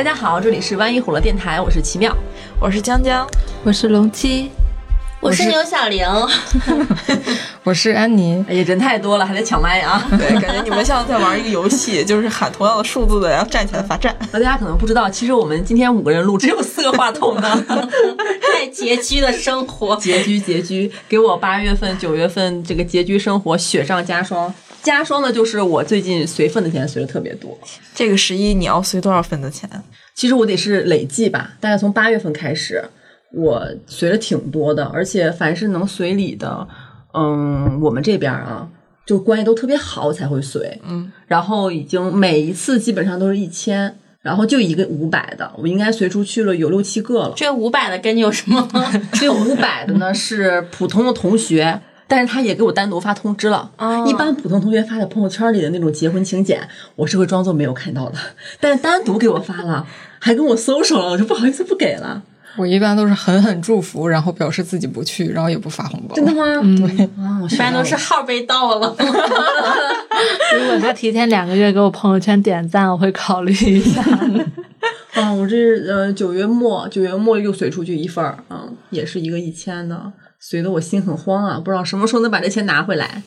大家好，这里是万一火了电台，我是奇妙，我是江江，我是龙七，我是牛小玲，我是安妮。哎呀，人太多了，还得抢麦啊！对，感觉你们像在玩一个游戏，就是喊同样的数字的，然后站起来罚站。那大家可能不知道，其实我们今天五个人录，只有四个话筒呢。太拮据的生活，拮据拮据，给我八月份、九月份这个拮据生活雪上加霜。加霜的就是我最近随份的钱随的特别多。这个十一你要随多少份的钱？其实我得是累计吧，大概从八月份开始，我随了挺多的，而且凡是能随礼的，嗯，我们这边啊，就关系都特别好才会随，嗯，然后已经每一次基本上都是一千，然后就一个五百的，我应该随出去了有六七个了。这五百的跟你有什么？这五百的呢是普通的同学。但是他也给我单独发通知了。一般普通同学发在朋友圈里的那种结婚请柬，我是会装作没有看到的。但是单独给我发了，还跟我搜手了，我就不好意思不给了。我一般都是狠狠祝福，然后表示自己不去，然后也不发红包。真的吗？对啊，一般都是号被盗了。如果他提前两个月给我朋友圈点赞，我会考虑一下。啊，我这呃九月末九月末又随出去一份儿，嗯，也是一个一千的。随得我心很慌啊，不知道什么时候能把这钱拿回来。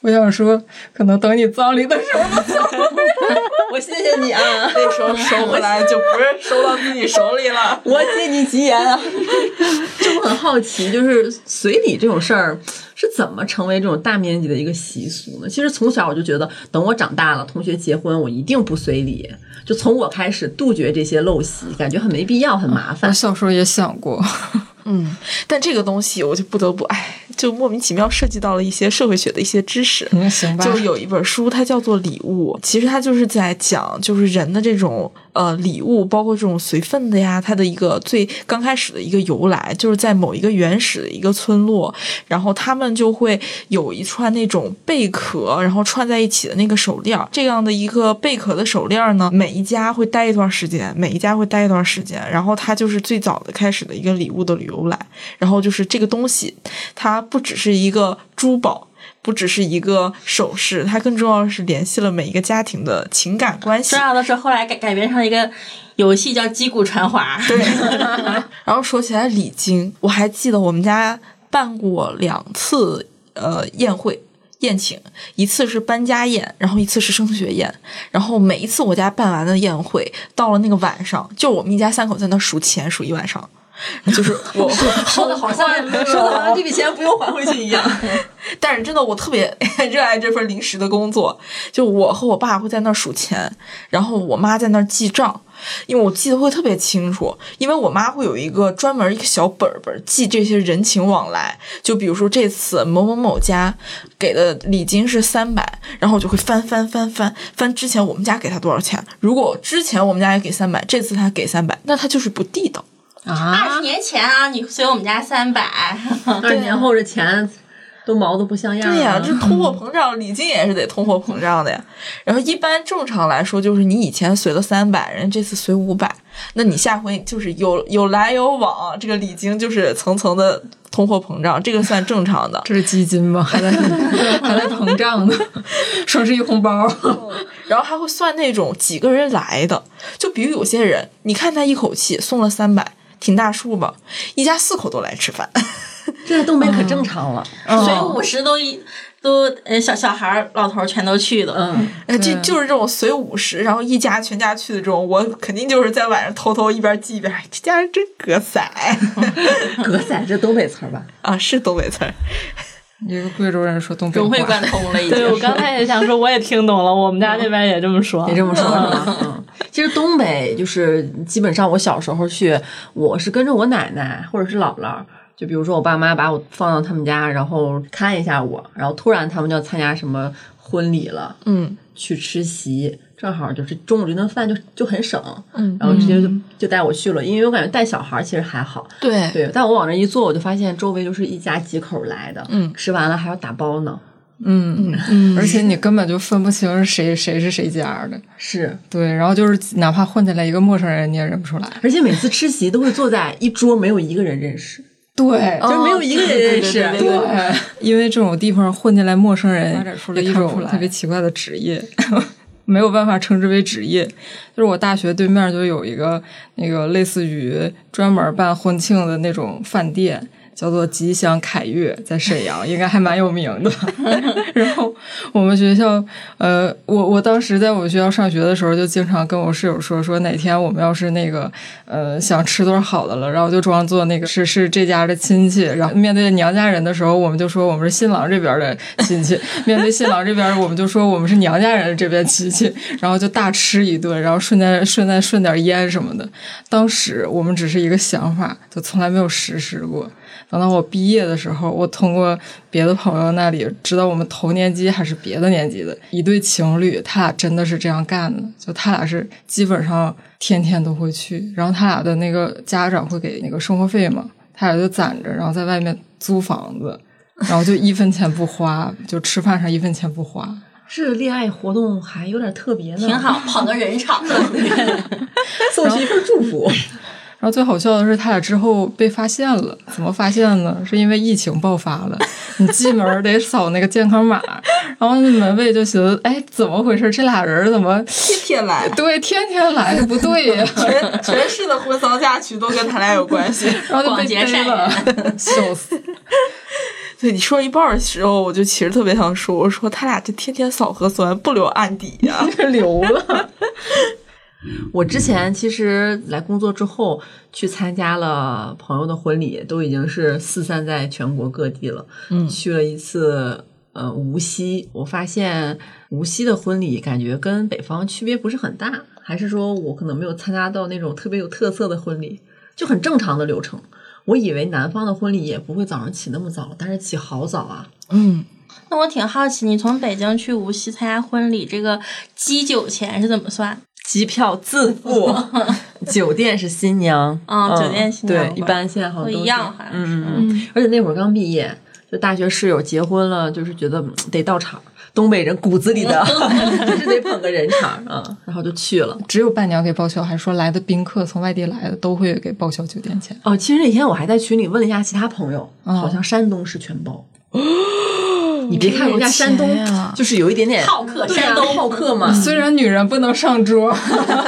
我想说，可能等你葬礼的时候能收回来。我谢谢你啊，那时候收回来就不是收到自己手里了。我借你吉言啊。就我很好奇，就是随礼这种事儿是怎么成为这种大面积的一个习俗呢？其实从小我就觉得，等我长大了，同学结婚，我一定不随礼。就从我开始杜绝这些陋习，感觉很没必要，很麻烦。我小时候也想过。嗯，但这个东西我就不得不哎，就莫名其妙涉及到了一些社会学的一些知识。嗯，行吧。就有一本书，它叫做《礼物》，其实它就是在讲，就是人的这种呃礼物，包括这种随份的呀，它的一个最刚开始的一个由来，就是在某一个原始的一个村落，然后他们就会有一串那种贝壳，然后串在一起的那个手链，这样的一个贝壳的手链呢，每一家会待一段时间，每一家会待一段时间，然后它就是最早的开始的一个礼物的由来，然后就是这个东西，它不只是一个珠宝，不只是一个首饰，它更重要的是联系了每一个家庭的情感关系。重要的是后来改改编成一个游戏叫击鼓传花。对，然后说起来礼金，我还记得我们家办过两次呃宴会。宴请一次是搬家宴，然后一次是升学宴，然后每一次我家办完的宴会，到了那个晚上，就我们一家三口在那数钱数一晚上，就是我说的好像说的好像这笔钱不用还回去一样，但是真的我特别 热爱这份临时的工作，就我和我爸会在那儿数钱，然后我妈在那儿记账。因为我记得会特别清楚，因为我妈会有一个专门一个小本本记这些人情往来。就比如说这次某某某家给的礼金是三百，然后我就会翻翻翻翻翻之前我们家给他多少钱。如果之前我们家也给三百，这次他给三百，那他就是不地道啊！二十年前啊，你随我们家三百，二十年后这钱。都毛的不像样。对呀，这通货膨胀，礼金也是得通货膨胀的呀。然后一般正常来说，就是你以前随了三百，人这次随五百，那你下回就是有有来有往，这个礼金就是层层的通货膨胀，这个算正常的。这是基金吗？还在还在膨胀呢。双十一红包，然后还会算那种几个人来的，就比如有些人，你看他一口气送了三百，挺大数吧？一家四口都来吃饭。这在东北可正常了，随五十都一都呃小小孩儿老头儿全都去的，嗯，这就是这种随五十，然后一家全家去的这种，我肯定就是在晚上偷偷一边记一边，这家人真格色，格色这东北词儿吧？啊，是东北词儿。一个贵州人说东北话，融会贯通了。已经。对我刚才也想说，我也听懂了，我们家那边也这么说，也这么说。嗯，其实东北就是基本上，我小时候去，我是跟着我奶奶或者是姥姥。就比如说，我爸妈把我放到他们家，然后看一下我，然后突然他们就要参加什么婚礼了，嗯，去吃席，正好就是中午这顿饭就就很省，嗯，然后直接就就带我去了，因为我感觉带小孩其实还好，对对，但我往那一坐，我就发现周围就是一家几口来的，嗯，吃完了还要打包呢，嗯嗯，而且你根本就分不清谁谁是谁家的，是对，然后就是哪怕混进来一个陌生人，你也认不出来，而且每次吃席都会坐在一桌没有一个人认识。对，就没有一个人认识。对，因为这种地方混进来陌生人，发展出了一种特别奇怪的职业，没有办法称之为职业。就是我大学对面就有一个那个类似于专门办婚庆的那种饭店。叫做吉祥凯悦，在沈阳应该还蛮有名的。然后我们学校，呃，我我当时在我们学校上学的时候，就经常跟我室友说，说哪天我们要是那个呃想吃顿好的了，然后就装作那个是是这家的亲戚，然后面对娘家人的时候，我们就说我们是新郎这边的亲戚；面对新郎这边，我们就说我们是娘家人这边亲戚，然后就大吃一顿，然后顺带顺带顺点烟什么的。当时我们只是一个想法，就从来没有实施过。等到我毕业的时候，我通过别的朋友那里知道，我们同年级还是别的年级的一对情侣，他俩真的是这样干的。就他俩是基本上天天都会去，然后他俩的那个家长会给那个生活费嘛，他俩就攒着，然后在外面租房子，然后就一分钱不花，就吃饭上一分钱不花。这恋爱活动还有点特别呢，挺好，捧个人场。送去一份祝福。然后最好笑的是，他俩之后被发现了。怎么发现呢？是因为疫情爆发了，你进门得扫那个健康码。然后那门卫就寻思：哎，怎么回事？这俩人怎么天天来？对，天天来，不对呀！全全市的婚丧嫁娶都跟他俩有关系，然后就被逮了，笑死！对，你说一半的时候，我就其实特别想说，我说他俩这天天扫核酸，不留案底呀，留了。我之前其实来工作之后，去参加了朋友的婚礼，都已经是四散在全国各地了。嗯，去了一次呃无锡，我发现无锡的婚礼感觉跟北方区别不是很大，还是说我可能没有参加到那种特别有特色的婚礼，就很正常的流程。我以为南方的婚礼也不会早上起那么早，但是起好早啊。嗯，那我挺好奇，你从北京去无锡参加婚礼，这个机酒钱是怎么算？机票自付，酒店是新娘啊，酒店新娘对，一般现在好像都一样，好像是。嗯嗯，而且那会儿刚毕业，就大学室友结婚了，就是觉得得到场，东北人骨子里的 就是得捧个人场啊，然后就去了。只有伴娘给报销，还是说来的宾客从外地来的都会给报销酒店钱？哦，其实那天我还在群里问了一下其他朋友，好像山东是全包。你别看人家山东就是有一点点好客，山东好客嘛。虽然女人不能上桌，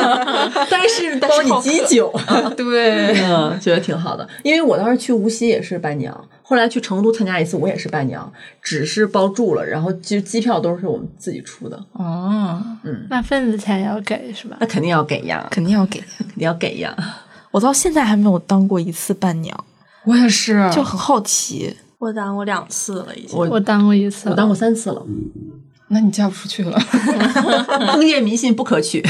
但是 包你鸡酒，对，嗯，觉得挺好的。因为我当时去无锡也是伴娘，后来去成都参加一次，我也是伴娘，只是包住了，然后其实机票都是我们自己出的。哦，嗯，那份子钱要给是吧？那肯定要给呀，肯定要给，肯定要给呀。我到现在还没有当过一次伴娘，我也是，就很好奇。我当过两次了，已经。我我当过一次，我当过三次了。那你嫁不出去了。封建迷信不可取。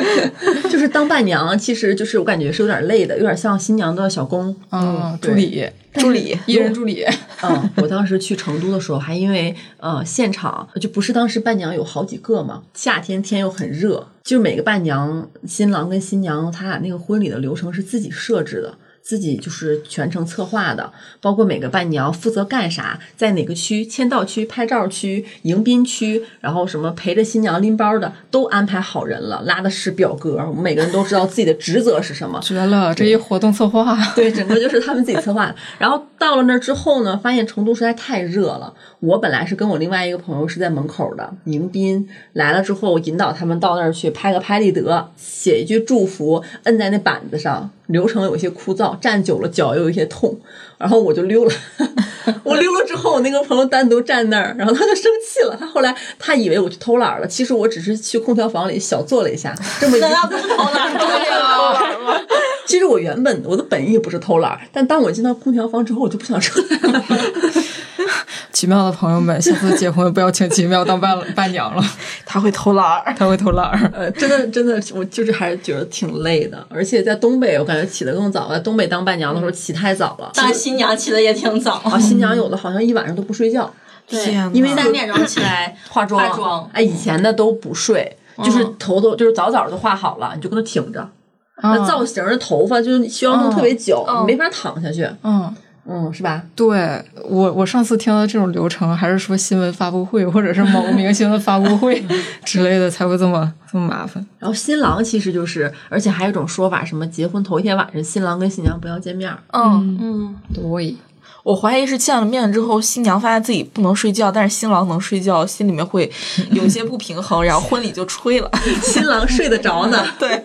就是当伴娘，其实就是我感觉是有点累的，有点像新娘的小工，嗯，助理，助理艺人助理。嗯，我当时去成都的时候，还因为呃现场就不是当时伴娘有好几个嘛，夏天天又很热，就是每个伴娘、新郎跟新娘他俩那个婚礼的流程是自己设置的。自己就是全程策划的，包括每个伴娘负责干啥，在哪个区、签到区、拍照区、迎宾区，然后什么陪着新娘拎包的，都安排好人了，拉的是表格，我们每个人都知道自己的职责是什么。绝了！这一活动策划，对，整个就是他们自己策划。然后到了那儿之后呢，发现成都实在太热了。我本来是跟我另外一个朋友是在门口的迎宾，来了之后引导他们到那儿去拍个拍立得，写一句祝福，摁在那板子上。流程有些枯燥，站久了脚又有些痛，然后我就溜了。我溜了之后，我那个朋友单独站那儿，然后他就生气了。他后来他以为我去偷懒了，其实我只是去空调房里小坐了一下，这么一那要不偷懒，对呀。其实我原本我的本意不是偷懒，但当我进到空调房之后，我就不想出来了。奇妙的朋友们，下次结婚不要请奇妙当伴伴娘了，他会偷懒儿，他会偷懒儿。呃，真的真的，我就是还是觉得挺累的，而且在东北，我感觉起得更早。在东北当伴娘的时候起太早了，当新娘起的也挺早，啊，新娘有的好像一晚上都不睡觉，对因为三点钟起来化妆。化妆。哎，以前的都不睡，就是头都就是早早就化好了，你就跟那挺着。那造型的头发就是需要弄特别久，嗯。你没法躺下去。嗯，嗯，是吧？对我，我上次听到这种流程，还是说新闻发布会或者是某个明星的发布会 之类的，才会这么这么麻烦。然后新郎其实就是，而且还有一种说法，什么结婚头一天晚上，新郎跟新娘不要见面。嗯嗯，对，我怀疑是见了面之后，新娘发现自己不能睡觉，但是新郎能睡觉，心里面会有些不平衡，然后婚礼就吹了。新郎睡得着呢。对，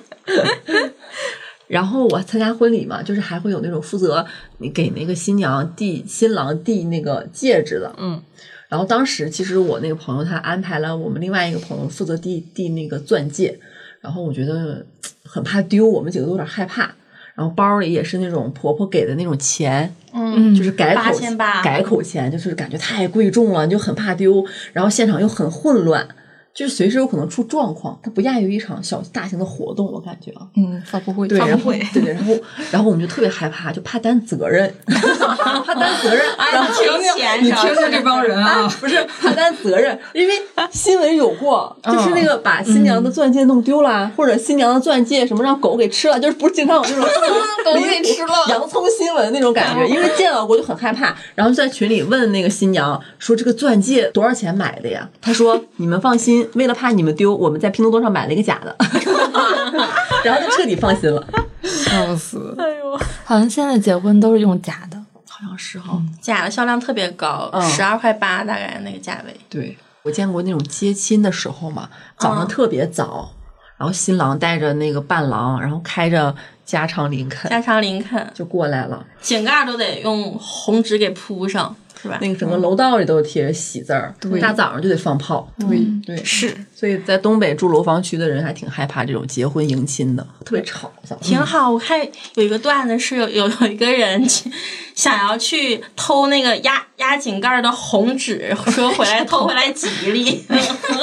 然后我参加婚礼嘛，就是还会有那种负责你给那个新娘递新郎递那个戒指的，嗯。然后当时其实我那个朋友他安排了我们另外一个朋友负责递递那个钻戒，然后我觉得很怕丢，我们几个都有点害怕。然后包里也是那种婆婆给的那种钱，嗯，就是改口8800改口钱，就是感觉太贵重了，就很怕丢。然后现场又很混乱，就是随时有可能出状况，它不亚于一场小大型的活动，我感觉啊。嗯，发布会，对，然后发布会对对，然后然后我们就特别害怕，就怕担责任，怕担责任。哎，然后你听钱你听听这帮人啊，不是怕担责任，因为新闻有过，就是那个把新娘的钻戒弄丢了，或者新娘的钻戒什么让狗给吃了，就是不是经常有那种 狗给吃了洋葱新闻那种感觉，因为见到过就很害怕，然后就在群里问那个新娘说这个钻戒多少钱买的呀？她说你们放心，为了怕你们丢，我们在拼多多上买了一个假的，然后就彻底放心了。笑死！哎呦，好像现在结婚都是用假的。好像是哈，假的销量特别高，嗯十二块八大概那个价位。对我见过那种接亲的时候嘛，早上特别早，然后新郎带着那个伴郎，然后开着加长林肯加长林肯就过来了。井盖都得用红纸给铺上，是吧？那个整个楼道里都贴着喜字儿，对大早上就得放炮。对，对，是所以在东北住楼房区的人还挺害怕这种结婚迎亲的，特别吵。挺好。我看有一个段子是有有 有一个人去想要去偷那个压压井盖的红纸，说回来偷回来吉利。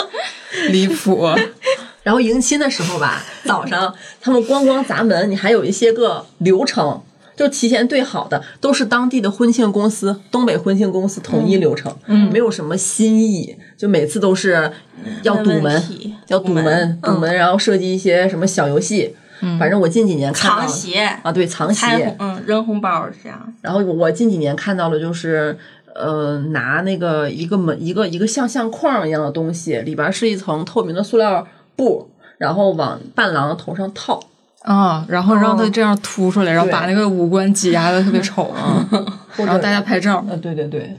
离谱。然后迎亲的时候吧，早上他们咣咣砸门，你还有一些个流程，就提前对好的，都是当地的婚庆公司，东北婚庆公司统一流程，嗯，没有什么新意，就每次都是要堵门，要堵门，堵门，然后设计一些什么小游戏。反正我近几年看到了藏鞋、啊，对，藏鞋，，嗯，扔红包是这样。然后我近几年看到了，就是呃，拿那个一个门一个一个像相框一样的东西，里边是一层透明的塑料布，然后往伴郎头上套。啊，然后让他这样凸出来，然后把那个五官挤压的特别丑啊，然后大家拍照。呃，对对对，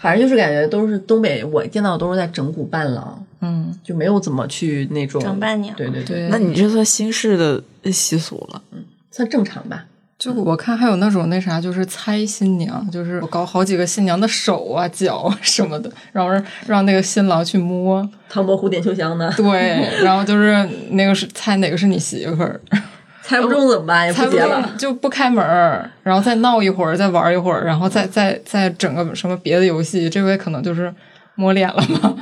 反正就是感觉都是东北，我见到都是在整蛊伴郎，嗯，就没有怎么去那种整伴娘对对对，那你这算新式的习俗了。嗯算正常吧。就我看还有那种那啥，就是猜新娘，就是搞好几个新娘的手啊、脚啊什么的，然后让让那个新郎去摸，唐伯虎点秋香呢，对，然后就是那个是猜哪个是你媳妇儿，猜不中怎么办？也猜不不结了。中就不开门儿，然后再闹一会儿，再玩一会儿，然后再再再整个什么别的游戏，这回可能就是摸脸了嘛。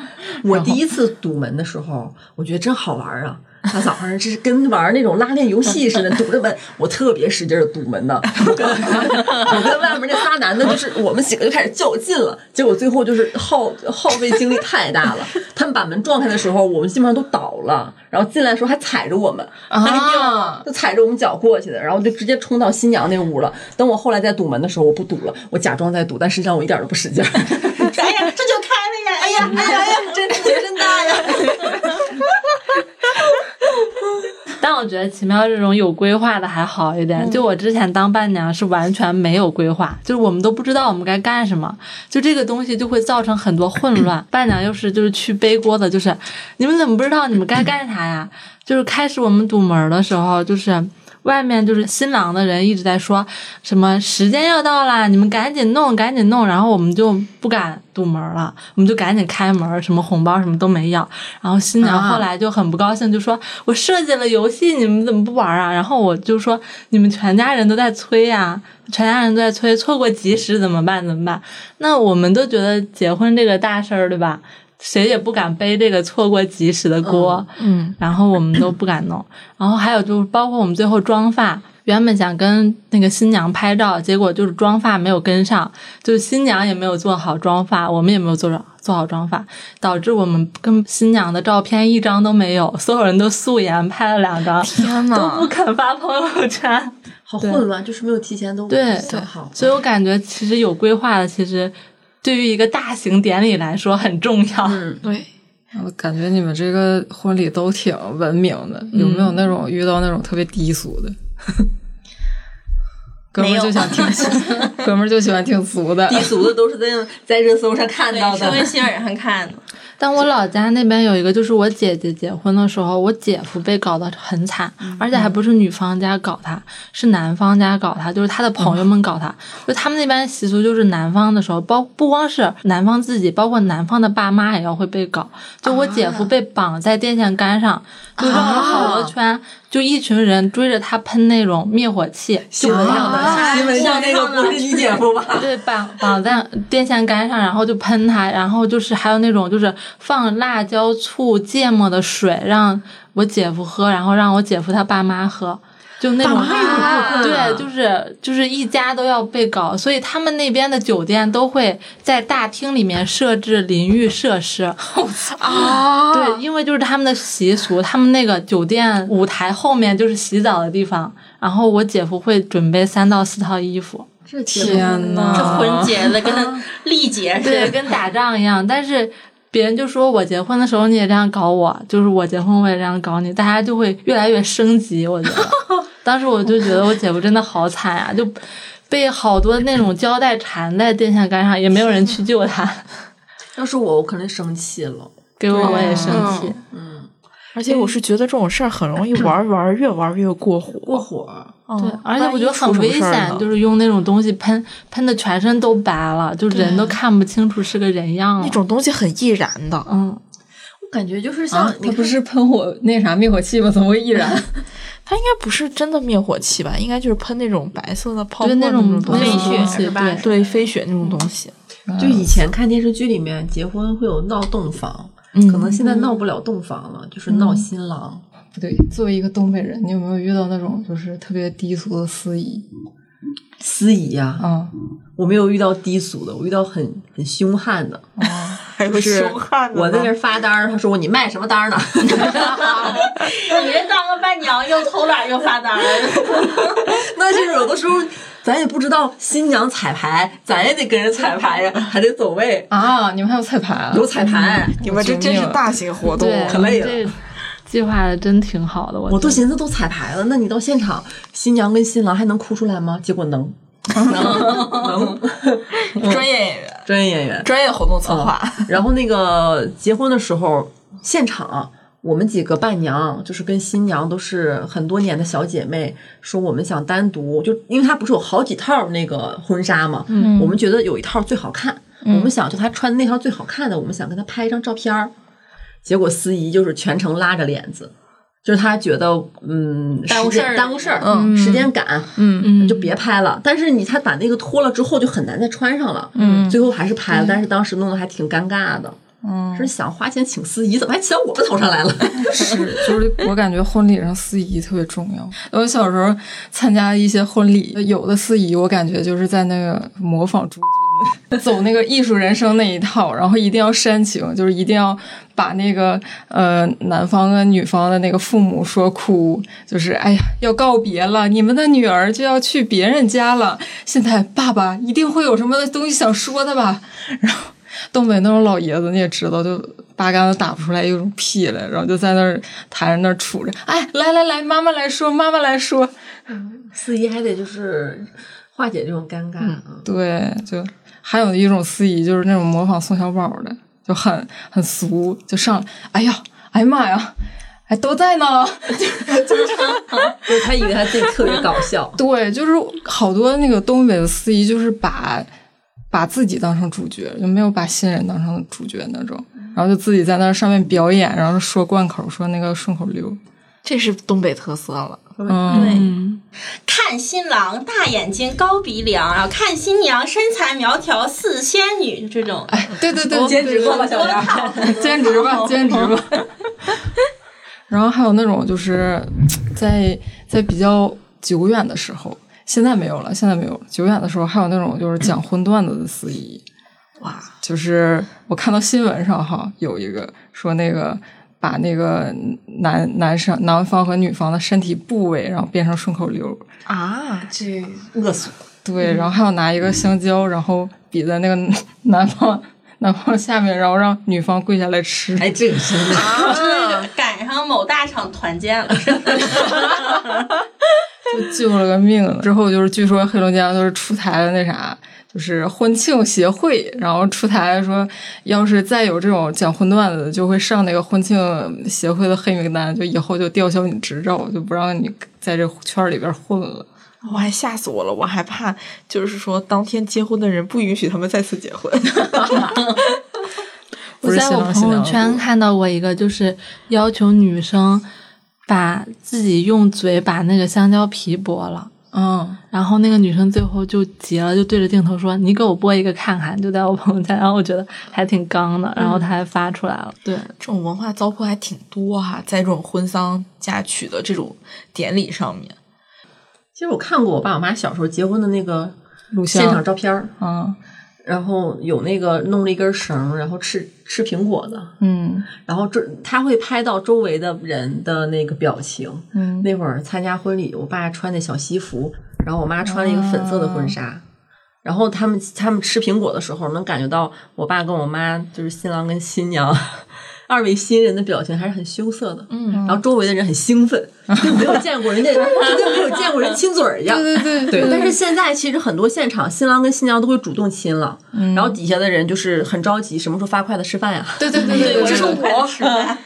我第一次堵门的时候，我觉得真好玩啊！大早上这是跟玩那种拉链游戏似的，堵着门，我特别使劲的堵门呢。我跟我跟外面那仨男的，就是我们几个就开始较劲了。结果最后就是耗耗费精力太大了。他们把门撞开的时候，我们基本上都倒了，然后进来的时候还踩着我们，啊就踩着我们脚过去的，然后就直接冲到新娘那屋了。等我后来再堵门的时候，我不堵了，我假装在堵，但实际上我一点都不使劲儿。哎呀，这就开了呀！哎呀，哎呀，哎呀，真劲真大呀！但我觉得奇妙这种有规划的还好一点。就我之前当伴娘是完全没有规划，就是我们都不知道我们该干什么，就这个东西就会造成很多混乱。伴娘又是就是去背锅的，就是你们怎么不知道你们该干啥呀？就是开始我们堵门的时候，就是。外面就是新郎的人一直在说什么时间要到啦，你们赶紧弄，赶紧弄，然后我们就不敢堵门了，我们就赶紧开门，什么红包什么都没要。然后新娘后来就很不高兴，就说：“我设计了游戏，你们怎么不玩啊？”然后我就说：“你们全家人都在催呀、全家人都在催，错过吉时怎么办？怎么办？”那我们都觉得结婚这个大事儿，对吧？谁也不敢背这个错过及时的锅，嗯，然后我们都不敢弄。然后还有就是，包括我们最后妆发，原本想跟那个新娘拍照，结果就是妆发没有跟上，就是新娘也没有做好妆发，我们也没有做好做好妆发，导致我们跟新娘的照片一张都没有，所有人都素颜拍了两张，天呐都，不肯发朋友圈。好混乱，就是没有提前都对想好。所以我感觉其实有规划的，其实对于一个大型典礼来说很重要。嗯，对，我感觉你们这个婚礼都挺文明的，有没有那种遇到那种特别低俗的？哥们儿就想听，哥们儿就喜欢听俗的。低俗的都是在在热搜上看到的，社会的。新闻上看的。但我老家那边有一个，就是我姐姐结婚的时候，我姐夫被搞得很惨，而且还不是女方家搞他，是男方家搞他，就是他的朋友们搞他。就他们那边习俗，就是男方的时候，包不光是男方自己，包括男方的爸妈也要会被搞。就我姐夫被绑在电线杆上，就绕了好多圈，就一群人追着他喷那种灭火器。新闻上那个不是你姐夫吧？对，绑绑在电线杆上，然后就喷他，然后就是还有那种就是放辣椒、醋、芥末的水让我姐夫喝，然后让我姐夫他爸妈喝，就那种啊对，就是就是一家都要被搞，所以他们那边的酒店都会在大厅里面设置淋浴设施。啊，对，因为就是他们的习俗，他们那个酒店舞台后面就是洗澡的地方，然后我姐夫会准备三到四套衣服。这天呐这婚结的跟历结似对，的。跟打仗一样。但是别人就说我结婚的时候你也这样搞我，就是我结婚我也这样搞你，大家就会越来越升级。我觉得，当时我就觉得我姐夫真的好惨呀、就被好多那种胶带缠在电线杆上，也没有人去救他。要是我，我肯定生气了。给我我也生气。嗯而且我是觉得这种事儿很容易玩儿玩儿越玩儿越过火。过火，对，而且我觉得很危险，就是用那种东西喷喷的全身都白了，就人都看不清楚是个人样了。那种东西很易燃的，嗯，我感觉就是像啊，他不是喷火那啥灭火器吗？怎么会易燃？它应该不是真的灭火器吧？应该就是喷那种白色的泡沫对那种东西，对，对飞雪那种东西。就以前看电视剧里面结婚会有闹洞房，可能现在闹不了洞房了，就是闹新郎。不对，作为一个东北人，你有没有遇到那种就是特别低俗的司仪司仪呀、啊？我没有遇到低俗的，我遇到很很凶悍的。还有是凶悍的我在那呢儿发单儿，他说我你卖什么单儿呢？你这当个伴娘又偷懒又发单儿，那就是有的时候咱也不知道新娘彩排，咱也得跟人彩排呀，还得走位，啊，你们还有彩排啊？有彩排。你们这真是大型活动，可累了计划的真挺好的，我我都寻思都彩排了，那你到现场，新娘跟新郎还能哭出来吗？结果能，能，能，专业演员，专业演员。专业活动策划。然后那个结婚的时候，现场我们几个伴娘就是跟新娘都是很多年的小姐妹，说我们想单独，就因为她不是有好几套那个婚纱嘛，嗯，我们觉得有一套最好看，我们想就她穿那套最好看的，我们想跟她拍一张照片儿。结果司仪就是全程拉着帘子。就是他觉得，嗯，耽误事儿耽误事儿，嗯，时间赶，嗯嗯就别拍了。但是你他把那个脱了之后，就很难再穿上了。嗯，最后还是拍了，但是当时弄得还挺尴尬的。嗯，是想花钱请司仪，怎么还骑到我们头上来了？是，就是我感觉婚礼上司仪特别重要。我小时候参加一些婚礼，有的司仪我感觉就是在那个模仿朱军，走那个艺术人生那一套，然后一定要煽情，就是一定要把那个呃男方跟女方的那个父母说哭，就是哎呀要告别了，你们的女儿就要去别人家了，现在爸爸一定会有什么东西想说的吧，然后。东北那种老爷子你也知道，就八竿子打不出来一种屁来，然后就在那儿台上那儿杵着，哎，来来来，妈妈来说，妈妈来说，四姨还得就是化解这种尴尬啊。对，就还有一种司仪就是那种模仿宋小宝的，就很很俗，就上来，哎呀，哎呀妈呀，哎都在呢，就是他以为他自己特别搞笑，对，就是好多那个东北的司仪就是把把自己当成主角，就没有把新人当成主角那种，然后就自己在那上面表演，然后说贯口，说那个顺口溜。这是东北特色了。嗯，看新郎大眼睛高鼻梁，然后看新娘身材苗条似仙女，这种。哎，对对对，兼职过吧，小梁。兼职吧，兼职吧。然后还有那种就是在在比较久远的时候，现在没有了，现在没有了。久远的时候还有那种就是讲荤段子的司仪，哇，就是我看到新闻上哈有一个说那个把那个男男生男方和女方的身体部位，然后变成顺口溜，啊，这恶俗。对，然后还有拿一个香蕉，然后比在那个男方男方下面，然后让女方跪下来吃。哎，这个真的，啊，赶上某大厂团建了，就救了个命了。之后就是据说黑龙江就是出台了那啥，就是婚庆协会，然后出台说，要是再有这种讲荤段子的，就会上那个婚庆协会的黑名单，就以后就吊销你执照，就不让你在这圈里边混了。我还吓死我了，我还怕就是说当天结婚的人不允许他们再次结婚。我在我朋友圈看到过一个，就是要求女生把自己用嘴把那个香蕉皮剥了。嗯，然后那个女生最后就急了，就对着镜头说：“你给我播一个看看。”就在我朋友圈，然后我觉得还挺刚的，然后他还发出来了。对，这种文化糟粕还挺多哈，在这种婚丧嫁娶的这种典礼上面。其实我看过我爸我妈小时候结婚的那个录像现场照片儿，嗯然后有那个弄了一根绳，然后吃吃苹果的，嗯然后这他会拍到周围的人的那个表情。嗯，那会儿参加婚礼，我爸穿那小西服，然后我妈穿了一个粉色的婚纱。然后他们他们吃苹果的时候，能感觉到我爸跟我妈就是新郎跟新娘二位新人的表情还是很羞涩的。嗯，然后周围的人很兴奋，就没有见过人家，就跟没有见过人亲嘴儿一样。对对对对，但是现在其实很多现场，新郎跟新娘都会主动亲了，然后底下的人就是很着急，什么时候发筷子吃饭呀？对对对对，对，这 是我。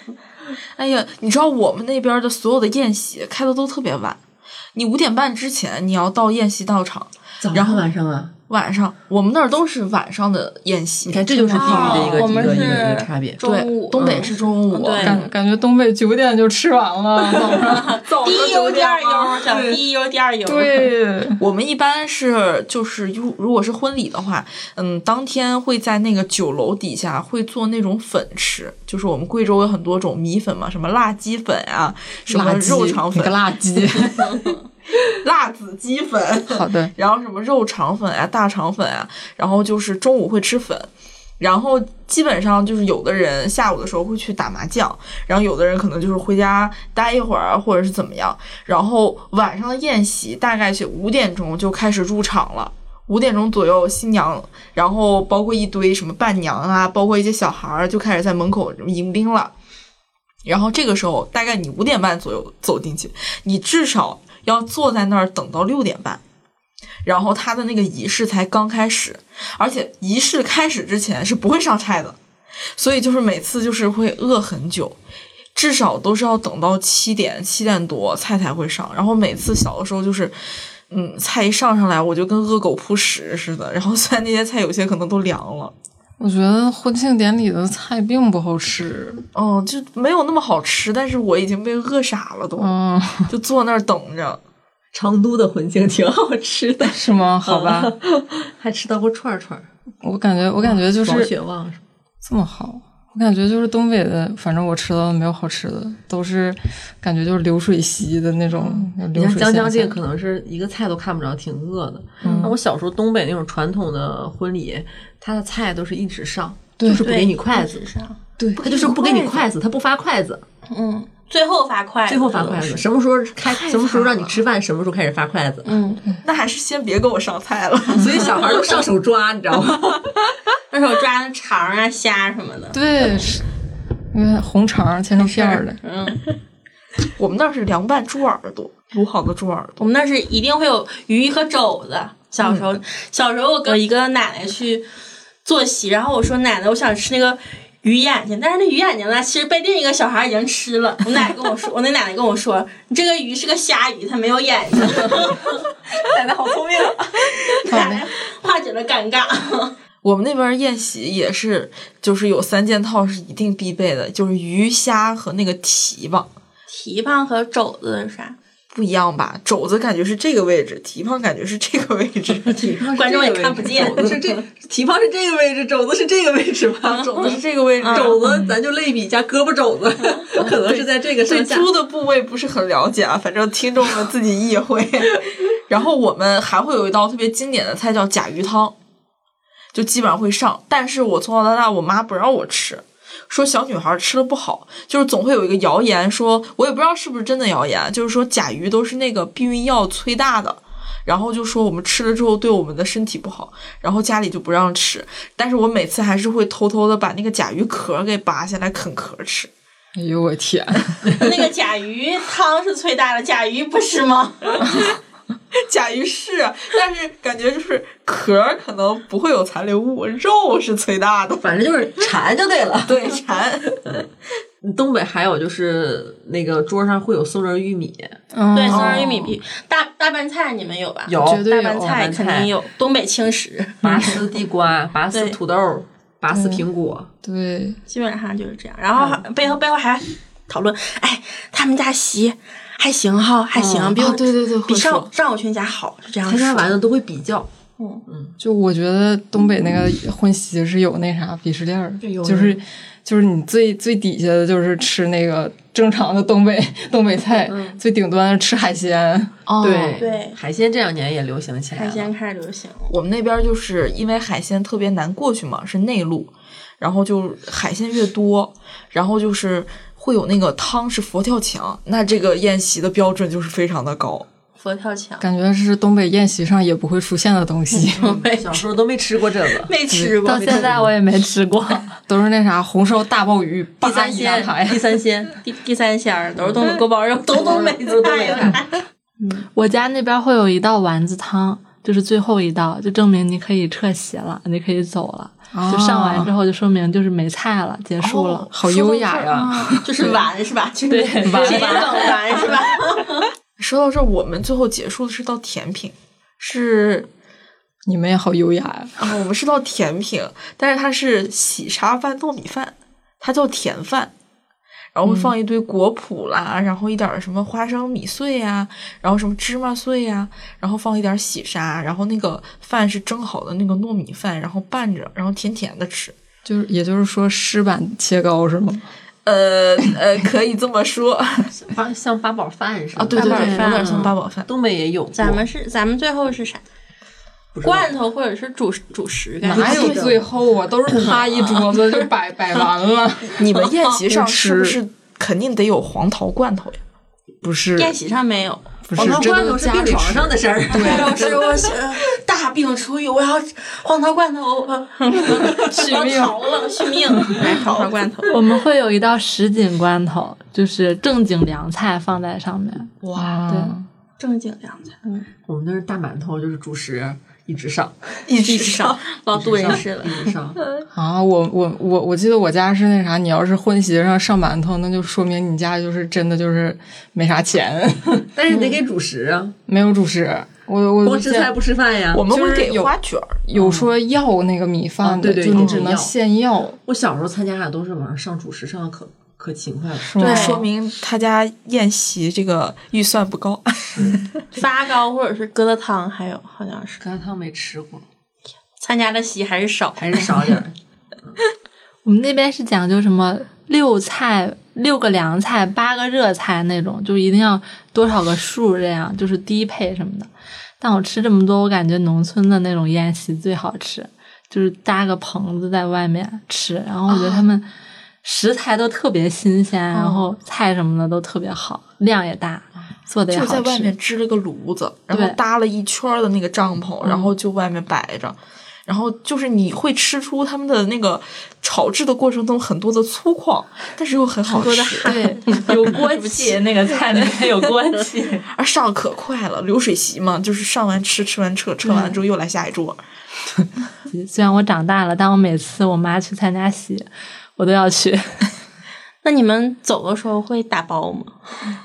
哎呀，你知道我们那边的所有的宴席开的都特别晚，你五点半之前你要到宴席到场，早上晚上啊，晚上我们那儿都是晚上的宴席。你看这就是地域的一个、哦我们一个一个差别。对中午，东北是中午，对感感觉东北九点就吃完了，早上。早第一优第二优，小对第一优第二优。对，我们一般是就是如如果是婚礼的话，嗯，当天会在那个酒楼底下会做那种粉吃，就是我们贵州有很多种米粉嘛，什么辣鸡粉啊，什么肉肠粉辣鸡。辣子鸡粉，好的，然后什么肉肠粉啊、大肠粉啊，然后就是中午会吃粉，然后基本上就是有的人下午的时候会去打麻将，然后有的人可能就是回家待一会儿啊，或者是怎么样，然后晚上的宴席大概是五点钟就开始入场了。五点钟左右，新娘，然后包括一堆什么伴娘啊，包括一些小孩儿，就开始在门口迎宾了。然后这个时候，大概你五点半左右走进去，你至少要坐在那儿等到六点半，然后他的那个仪式才刚开始，而且仪式开始之前是不会上菜的，所以就是每次就是会饿很久，至少都是要等到七点七点多菜才会上，然后每次小的时候就是。嗯，菜一上上来，我就跟饿狗扑食似的。然后虽然那些菜有些可能都凉了，我觉得婚庆典礼的菜并不好吃。哦，就没有那么好吃。但是我已经被饿傻了都，嗯，就坐那儿等着。成都的婚庆挺好吃的，是吗？好吧，还吃到过串串，我感觉我感觉就王是这么好。我感觉就是东北的，反正我吃到的没有好吃的，都是感觉就是流水席的那种你流水像江江这个可能是一个菜都看不着，挺饿的。嗯那我小时候东北那种传统的婚礼，他的菜都是一直上，就是不，给你筷子。对他就是不给你筷子，他不发筷子，嗯，最后发筷子，最后发筷子，什么时候开，什么时候让你吃饭，什么时候开始发筷子。嗯，那还是先别给我上菜了。所 以小孩都上手抓，你知道吗？那时候抓那肠啊、虾什么的。对，是因为红肠切成片儿的。嗯，我们那儿是凉拌猪耳朵，卤好的猪耳朵。我们那是一定会有鱼和肘子。小时候，小时候我跟一个奶奶去坐席，然后我说奶奶，我想吃那个鱼眼睛，但是那鱼眼睛呢，其实被另一个小孩已经吃了。我奶奶跟我说，我那奶奶跟我说，你这个鱼是个虾鱼，它没有眼睛。奶奶好聪明，奶奶化解了尴尬。我们那边宴席也是，就是有三件套是一定必备的，就是鱼虾和那个蹄膀蹄膀和肘子是啥？不一样吧？肘子感觉是这个位置，蹄膀感觉是这个位置。蹄膀观众也看不见肘子是这，蹄膀是这个位置，肘子是这个位置吧？肘子是这个位置。肘子咱就类比一下胳膊肘子，可能是在这个对上下。猪的部位不是很了解啊，反正听众们自己意会。然后我们还会有一道特别经典的菜叫甲鱼汤，就基本上会上。但是我从小到大，我妈不让我吃，说小女孩吃了不好，就是总会有一个谣言说，我也不知道是不是真的谣言，就是说甲鱼都是那个避孕药催大的。然后就说我们吃了之后对我们的身体不好，然后家里就不让吃。但是我每次还是会偷偷的把那个甲鱼壳给拔下来啃壳吃。哎呦我天！那个甲鱼汤是催大的，甲鱼不是吗？甲鱼是，但是感觉就是壳可能不会有残留物，肉是最大的。反正就是馋就对了。对，馋。东北还有就是那个桌上会有松仁玉米，对，松仁玉哦米皮、大大拌菜你们有吧？有绝对有大拌菜肯定有，东北轻食拔丝地瓜、拔丝土豆、拔丝苹果。对，基本上就是这样。然后还背后背后还讨论，哎，他们家席还行哈，还行，比对对对比上上我全家好，就这样他家说。完了都会比较，嗯。嗯就我觉得东北那个婚席是有那啥鄙视链儿，就是就是你最最底下的就是吃那个正常的东北 东北菜，最顶端吃海鲜。哦对。对。海鲜这两年也流行起来了。海鲜开始流行，我们那边就是因为海鲜特别难过去嘛，是内陆，然后就海鲜越多，然后就是会有那个汤是佛跳墙，那这个宴席的标准就是非常的高。佛跳墙感觉是东北宴席上也不会出现的东西，小时候都没吃过这个。没吃过到，现在我也没吃过。都是那啥红烧大鲍鱼，第八三鲜。第三鲜，第第三鲜儿都是东北锅包肉，都东北都是东北菜。我家那边会有一道丸子汤，就是最后一道，就证明你可以撤席了，你可以走了。就上完之后，就说明就是没菜了，结束了。好优雅呀！就是玩是吧？就是对丸谐音梗丸是吧？说到这儿，我们最后结束的是道甜品，是你们也好优雅呀！啊，我们是道甜品，但是它是喜茶饭糯米饭，它叫甜饭，然后会放一堆果脯啦，然后一点什么花生米碎呀、然后什么芝麻碎呀、然后放一点儿喜沙，然后那个饭是蒸好的那个糯米饭，然后拌着，然后甜甜的吃。就是也就是说，湿版切糕是吗？呃呃，可以这么说 像像八宝饭是吧。啊，对对对，有点像八宝饭。东北也有。咱们是咱们最后是啥？罐头或者是主主食？哪有最后啊？都是他一桌子就摆 摆完了。你们宴席上是不吃是 肯定得有黄桃罐头呀？不是，宴席上没有。黄桃，罐头是病床上的事儿。老师，我是大病初愈，我要黄桃罐头，续命了，续命，买黄桃罐头。我们会有一道什锦罐头，就是正经凉菜放在上面。哇，对正经凉菜，嗯，我们那是大馒头，就是主食一直上，一一直上，老杜人士了。一直上。啊！我我我我记得我家是那啥，你要是婚席上上馒头，那就说明你家就是真的就是没啥钱，但是得给主食啊，没有主食。我我见光吃菜不吃饭呀。我们会给就是有花卷儿，有说要那个米饭的，啊对对就你只能现要。我小时候参加的都是往上上主食，上的可可勤快了。吗这说明他家宴席这个预算不高。发糕或者是疙瘩汤，还有好像是疙瘩汤没吃过，参加的席还是少，还是少点儿。我们那边是讲究什么六菜、六个凉菜、八个热菜那种，就一定要多少个数这样，就是低配什么的。但我吃这么多，我感觉农村的那种宴席最好吃，就是搭个棚子在外面吃，然后我觉得他们食材都特别新鲜，然后菜什么的都特别好，量也大，做的也好吃。就在外面支了个炉子，然后搭了一圈的那个帐篷，然后就外面摆着。然后就是你会吃出他们的那个炒制的过程中很多的粗犷，但是又很好吃，对，有锅气，那个菜里面有锅 气。而上可快了，流水席嘛，就是上完吃，吃完撤，撤完之后又来下一桌。虽然我长大了，但我每次我妈去参加喜，我都要去。那你们走的时候会打包吗？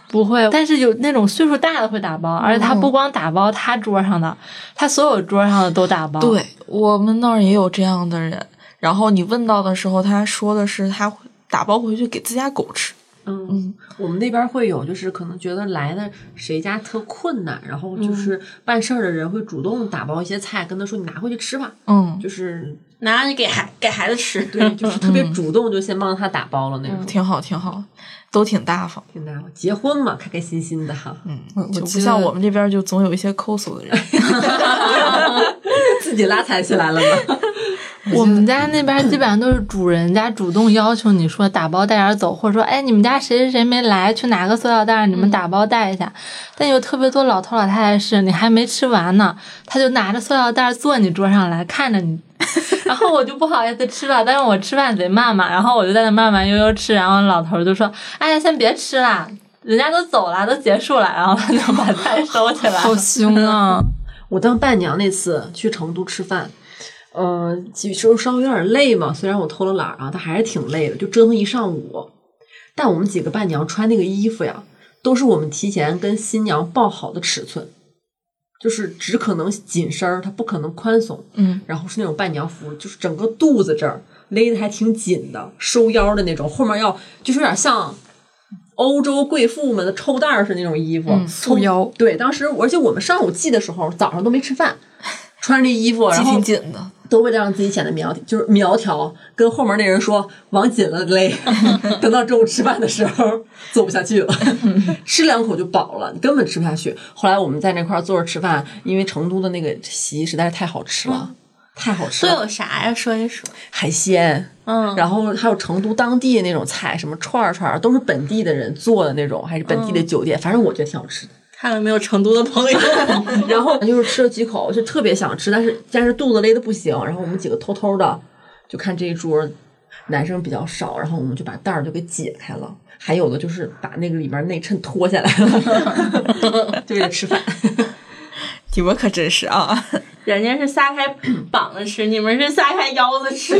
不会，但是有那种岁数大的会打包，而且他不光打包他桌上的，他所有桌上的都打包。对我们那儿也有这样的人，然后你问到的时候，他说的是他会打包回去给自家狗吃。嗯，我们那边会有，就是可能觉得来的谁家特困难，然后就是办事儿的人会主动打包一些菜，跟他说你拿回去吃吧，嗯，就是拿去给孩给孩子吃。对，就是特别主动，就先帮他打包了那种，挺好，挺好，都挺大方。挺大方。结婚嘛，开开心心的哈，嗯，我就不像我们这边就总有一些抠搜的人。自己拉踩起来了吗？我们家那边基本上都是主人家主动要求你说打包带点走，或者说哎你们家谁谁谁没来，去拿个塑料袋，你们打包带一下。但有特别多老头老太太是你还没吃完呢，他就拿着塑料袋坐你桌上来，看着你 然后我就不好意思吃了，但是我吃饭贼慢嘛，然后我就在那慢慢悠悠吃，然后老头就说：“哎呀，先别吃啦，人家都走了，都结束了。”然后他就把菜收起来好。凶啊！我当伴娘那次去成都吃饭，呃，其实稍微有点累嘛，虽然我偷了懒儿啊，但还是挺累的，就折腾一上午。但我们几个伴娘穿那个衣服呀，都是我们提前跟新娘报好的尺寸，就是只可能紧身儿，它不可能宽松。嗯，然后是那种伴娘服，就是整个肚子这儿勒的还挺紧的，收腰的那种，后面要就是有点像欧洲贵妇们的抽带儿似的那种衣服，嗯抽束腰。对，当时而且我们上午系的时候，早上都没吃饭，穿着这衣服，然后挺紧的。都为了让自己显得苗条，就是苗条，跟后面那人说往紧了勒，等到中午吃饭的时候坐不下去了，吃两口就饱了，你根本吃不下去。后来我们在那块儿坐着吃饭，因为成都的那个席实在是太好吃了，太好吃了都，有啥呀？说一说。海鲜。嗯，然后还有成都当地那种菜，什么串儿串儿，都是本地的人做的那种，还是本地的酒店，反正我觉得挺好吃的。看有没有成都的朋友。然后就是吃了几口，就特别想吃，但是但是肚子勒的不行。然后我们几个偷偷的就看这一桌男生比较少，然后我们就把袋儿就给解开了，还有的就是把那个里面内衬脱下来了，就为了吃饭。你们可真是啊！人家是撒开膀子吃，你们是撒开腰子吃。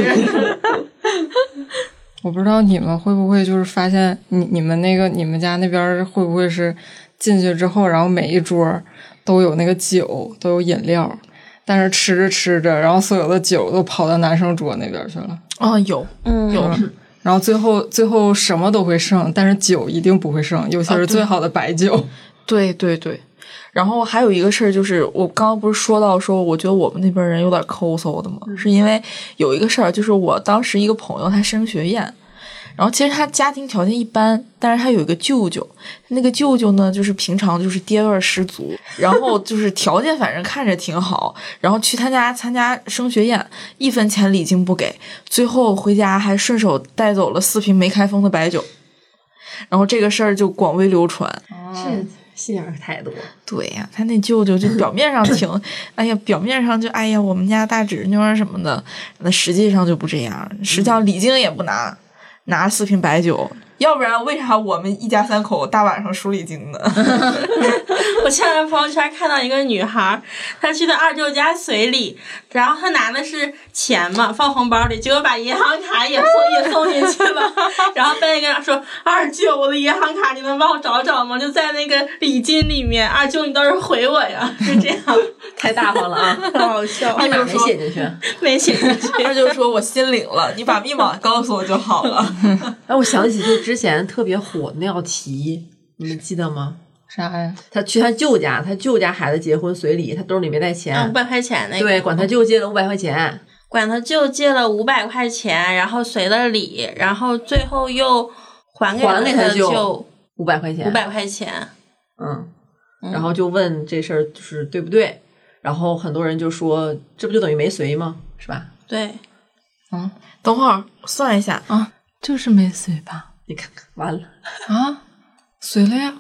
我不知道你们会不会就是发现你你们那个你们家那边会不会是进去之后，然后每一桌都有那个酒，都有饮料，但是吃着吃着，然后所有的酒都跑到男生桌那边去了，啊，有嗯，有，然后最后最后什么都会剩，但是酒一定不会剩，尤其是最好的白酒。对对对。然后还有一个事儿，就是我刚刚不是说到说，我觉得我们那边人有点抠搜的嘛，是因为有一个事儿，就是我当时一个朋友他升学宴，然后其实他家庭条件一般，但是他有一个舅舅，那个舅舅呢，就是平常就是爹味儿十足，然后 就是条件反正看着挺好，然后去他家参加升学宴，一分钱礼金不给，最后回家还顺手带走了四瓶没开封的白酒，然后这个事儿就广为流传。这心眼儿太多。对呀、他那舅舅就表面上挺，哎呀，表面上就哎呀，我们家大侄女儿什么的，那实际上就不这样，实际上礼金也不拿，拿四瓶白酒，要不然为啥我们一家三口大晚上输礼金呢？我前两天朋友圈看到一个女孩，她去她二舅家随礼，然后她拿的是钱嘛，放红包里，结果把银行卡也送也送进去了。然后半夜跟她说：“二舅，我的银行卡你能帮我找找吗？就在那个礼金里面。二舅，你倒是回我呀！”是这样，太大方了啊！很好笑，密码没写进去。没写进去。二舅说：“我心领了，你把密码告诉我就好了。哎，我想起就是之前特别火的那道题，你们记得吗？啥呀？他去他舅家，他舅家孩子结婚随礼，他兜里没带钱，嗯，五百块钱那个，对，管他舅借了五百块钱，管他舅借了五百块钱，然后随了礼，然后最后又还给还给他舅五百块钱，五百块钱。嗯，然后就问这事儿就是对不对？然后很多人就说，这不就等于没随吗？是吧？对，”嗯等会儿算一下啊，就是没随吧？你看看，完了，啊，随了呀，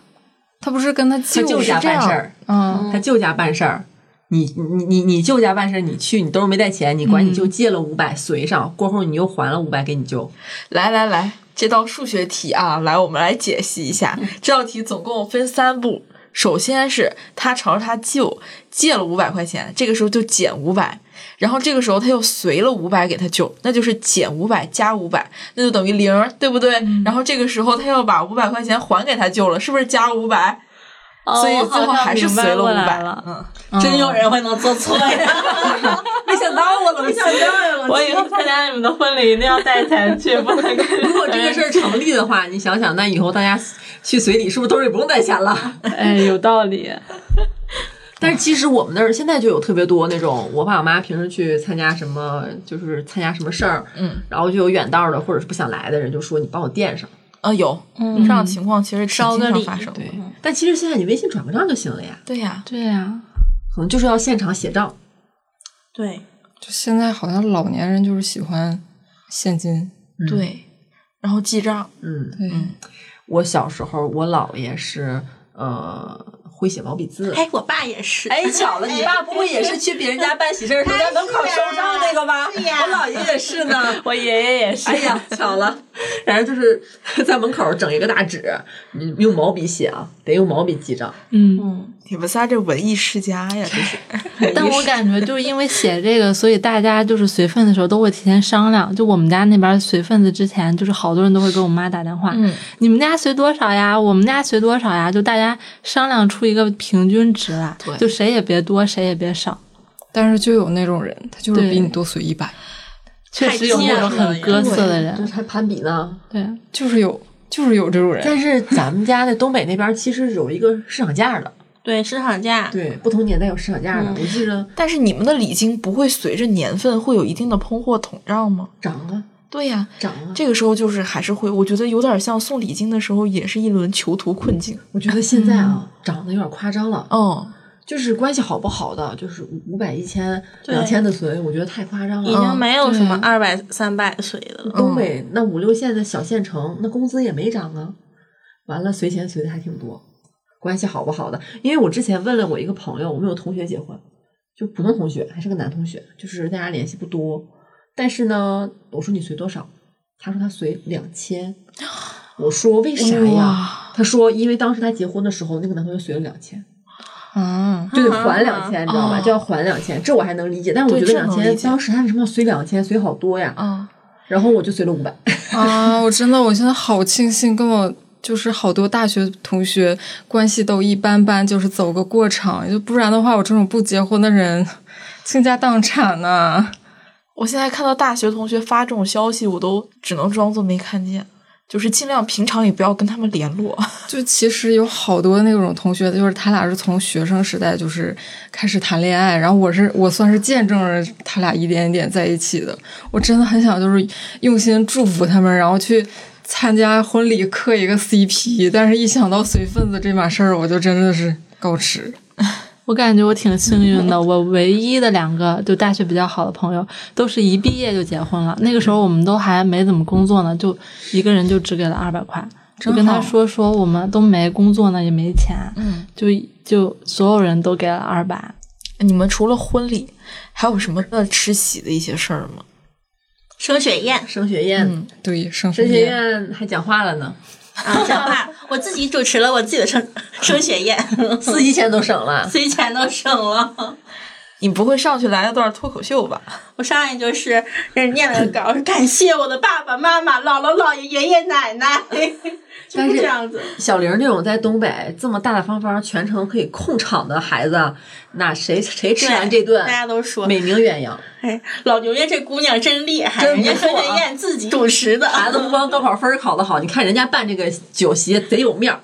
他不是跟他他舅舅家办事儿，嗯，他舅家办事儿。你你你你舅家办事儿，你去你兜儿没带钱，你管你舅借了五百随上，过后你又还了五百给你舅，来来来，这道数学题啊，来我们来解析一下。这道题总共分三步，首先是他朝着他舅借了五百块钱，这个时候就减五百，然后这个时候他又随了五百给他舅，那就是减五百加五百，那就等于零，对不对？然后这个时候他又把五百块钱还给他舅了，是不是加了五百？所以哦最后还是随了五百。了。嗯，真有人会能做错呀！没想到我怎么想到呀？我以后参加你们的婚礼一定要带钱去，不能跟如果这个事儿成立的话，你想想，那以后大家去随礼是不是兜里不用带钱了？哎，有道理。但是其实我们那儿现在就有特别多那种，我爸我妈平时去参加什么，就是参加什么事儿，嗯，然后就有远道的或者是不想来的人就说你帮我垫上，啊有。嗯。这样的情况，其实挺经烧个礼常发生。对。但其实现在你微信转个账就行了呀，对呀，对呀、可能就是要现场写账。对，就现在好像老年人就是喜欢现金，对，然后记账，嗯，对，我小时候我姥爷是呃会写毛笔字。哎，我爸也是。哎，巧了，你爸不会也是去别人家办喜事儿，时候在门口收账那个吧？我姥爷也是呢。我爷爷也是。哎呀，巧了，反正就是 在门口整一个大纸，你用毛笔写啊，得用毛笔记账。嗯，你们仨这文艺世家呀，这是。但我感觉就是因为写这个，所以大家就是随份的时候都会提前商量。就我们家那边随份子之前，就是好多人都会给我妈打电话，嗯你们家随多少呀？我们家随多少呀？就大家商量出一个平均值来对，就谁也别多，谁也别少。但是就有那种人，他就是比你多随一百，确实有那种很哥色的人，这还攀比呢。对，就是有，就是有这种人。但是咱们家的东北那边其实有一个市场价的，对，市场价。对，不同年代有市场价的。我记着但是你们的礼金不会随着年份会有一定的通货膨胀吗？涨啊对呀，涨了。这个时候就是还是会，我觉得有点像送礼金的时候，也是一轮囚徒困境。我觉得现在啊，涨得有点夸张了。嗯，就是关系好不好的，就是五百、一千、两千的随，我觉得太夸张了已。经没有什么二百、三百随的了。东北那五六线的小县城，那工资也没涨啊。完了，随钱随的还挺多，关系好不好的？因为我之前问了我一个朋友，我们有同学结婚，就普通同学，还是个男同学，就是大家联系不多。但是呢，我说你随多少？他说他随两千。我说为啥呀？他说因为当时他结婚的时候，那个男朋友随了两千。啊，就得还两千，你知道吧？哦就要还两千，这我还能理解。但是我觉得两千，当时他为什么要随两千？随好多呀！啊，然后我就随了五百。啊，我真的，我现在好庆幸，跟我就是好多大学同学关系都一般般，就是走个过场，就不然的话，我这种不结婚的人 倾家荡产呐、我现在看到大学同学发这种消息，我都只能装作没看见，就是尽量平常也不要跟他们联络。就其实有好多那种同学，就是他俩是从学生时代就是开始谈恋爱，然后我是我算是见证了他俩一点一点在一起的。我真的很想就是用心祝福他们，然后去参加婚礼磕一个 CP，但是一想到随份子这码事儿，我就真的是告辞。我感觉我挺幸运的，我唯一的两个就大学比较好的朋友，都是一毕业就结婚了。那个时候我们都还没怎么工作呢，就一个人就只给了二百块，就跟他说说我们都没工作呢，也没钱，嗯，就就所有人都给了二百。你们除了婚礼，还有什么的吃喜的一些事儿吗？升学宴升学宴，嗯对，升学宴还讲话了呢，啊，讲话，我自己主持了我自己的升升学宴，司机钱都省了。司机钱都省了。你不会上去来了段脱口秀吧？我上来就是人念了个稿，感谢我的爸爸妈妈、姥姥姥爷、爷爷奶奶，就是 但是这样子。小玲这种在东北这么大大方方、全程可以控场的孩子，那谁谁吃完这顿大，家都说，美名远扬。哎，老牛家这姑娘真厉害，真人家不错啊升学宴自己主持的。孩子不光高考分考得好，你看人家办这个酒席贼有面儿。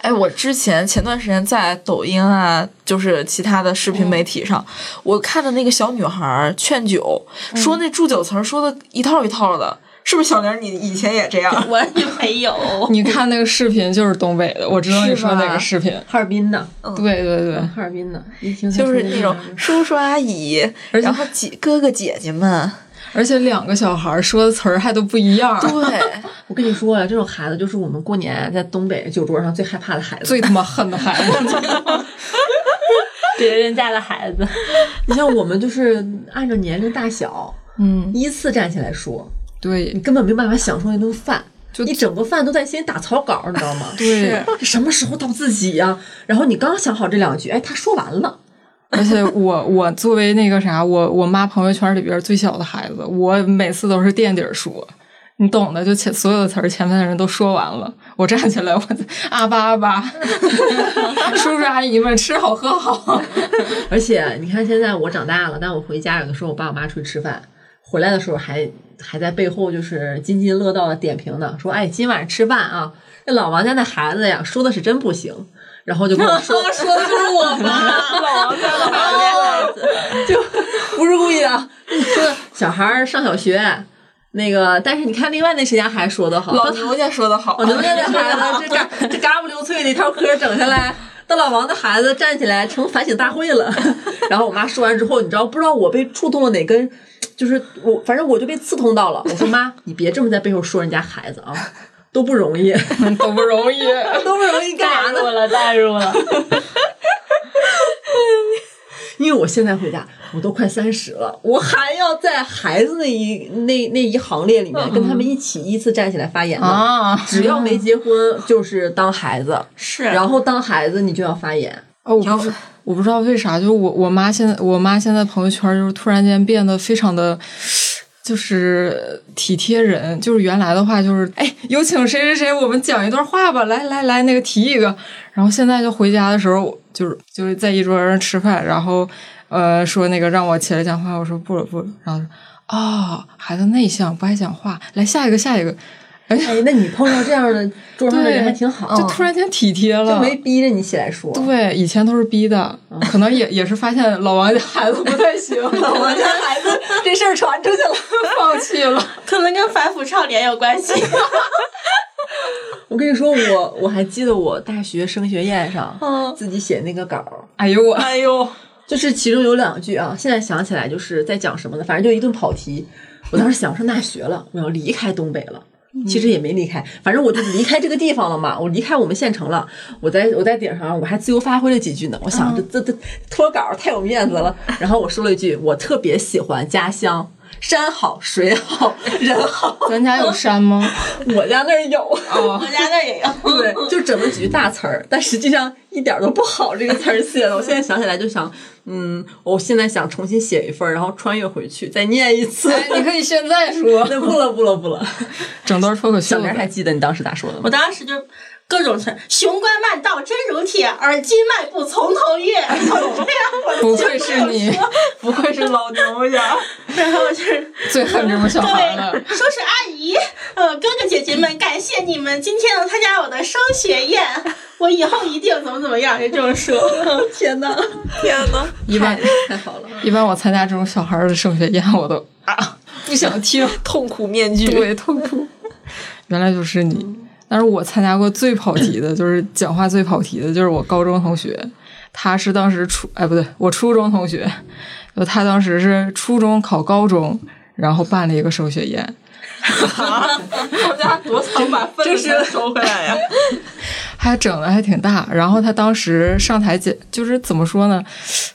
哎，我之前前段时间在抖音啊，就是其他的视频媒体上，我看的那个小女孩劝酒，说那祝酒词儿说的一套一套的，是不是小玲？你以前也这样？我也没有，你看那个视频就是东北的，我知道你说哪个视频。哈尔滨的，对对对，哈尔滨的，一听就是那种叔叔阿姨，而且然后姐哥哥姐姐们，而且两个小孩说的词儿还都不一样，对，我跟你说呀，这种孩子就是我们过年在东北酒桌上最害怕的孩子。最他妈恨的孩子。别人家的孩子，你像我们就是按照年龄大小，嗯，依次站起来说，对你根本没办法享受那顿饭。就你整个饭都在先打草稿，你知道吗？对，什么时候到自己呀、然后你刚想好这两句，哎，他说完了，而且我我作为那个啥，我我妈朋友圈里边最小的孩子，我每次都是垫底儿说，你懂的，就前所有的词儿前面的人都说完了，我站起来，我阿巴阿巴，叔叔阿姨们吃好喝好，而且你看现在我长大了，但我回家有的时候我爸我妈出去吃饭，回来的时候还还在背后就是津津乐道的点评呢，说哎今晚上吃饭啊，这老王家那孩子呀说的是真不行，然后就跟我说 说的就是我妈，老王家的孩子。就不是故意的，说小孩儿上小学。那个，但是你看，另外那谁家孩子说的好，老牛家说的好，我牛家那孩子这嘎这嘎不溜脆的一套嗑整下来，到老王的孩子站起来成反省大会了。然后我妈说完之后，你知道不知道我被触动了哪根？就是我，反正我就被刺痛到了。我说妈，你别这么在背后说人家孩子啊，都不容易，都不容易。都不容易干啥呢？带入了，带入了。因为我现在回家，我都快三十了，我还要在孩子那一那那一行列里面跟他们一起依次站起来发言呢。啊，只要没结婚，就是当孩子，是，然后当孩子你就要发言。哦，我不我不知道为啥，就我我妈现在我妈现在朋友圈就是突然间变得非常的。就是体贴人，就是原来的话就是，哎，有请谁谁谁，我们讲一段话吧，来来来，那个提一个。然后现在就回家的时候，就是就是在一桌人吃饭，然后呃说那个让我起来讲话，我说不了不了，然后说啊、孩子内向不爱讲话，来下一个下一个，哎，那你碰到这样的桌上的人还挺好，就突然间体贴了，就没逼着你起来说。对，以前都是逼的，可能也也是发现老王家孩子不太行，老王家孩子这事儿传出去了。放弃了。可能跟反腐倡廉有关系。我跟你说，我我还记得我大学升学宴上，嗯自己写那个稿儿，哎呦我，哎呦，就是其中有两句啊，现在想起来就是在讲什么呢？反正就一顿跑题。我当时想上大学了，我要离开东北了。其实也没离开，反正我就离开这个地方了嘛。我离开我们县城了，我在我在顶上，我还自由发挥了几句呢。我想这这这脱稿太有面子了。然后我说了一句，我特别喜欢家乡，山好水好 人好。咱家有山吗？我家那儿有。我家那儿也有。对，就整了几句大词儿，但实际上一点都不好。这个词儿写的，我现在想起来就想，嗯，我现在想重新写一份儿，然后穿越回去再念一次。哎，你可以现在说，那不了不了不了。整段脱口秀。小明还记得你当时咋说的吗我？当时就各种词，雄关漫道真如铁，而今迈步从头越。然后就这样，我不愧是你，不愧是老牛呀，然后就是最恨这种小孩了。对，叔叔阿姨，呃，哥哥姐姐们，感谢你们今天能参加我的升学宴，我以后一定怎么怎么样，就这么说。天哪，天呐，一般太好了。一般我参加这种小孩的升学宴，我都啊不想听，痛苦面具。对，痛苦。原来就是你。但是我参加过最跑题的，就是讲话最跑题的，就是我高中同学，他是当时初哎不对，我初中同学，就他当时是初中考高中，然后办了一个升学宴，我家多早把份子钱收回来呀！还整的还挺大。然后他当时上台讲，就是怎么说呢？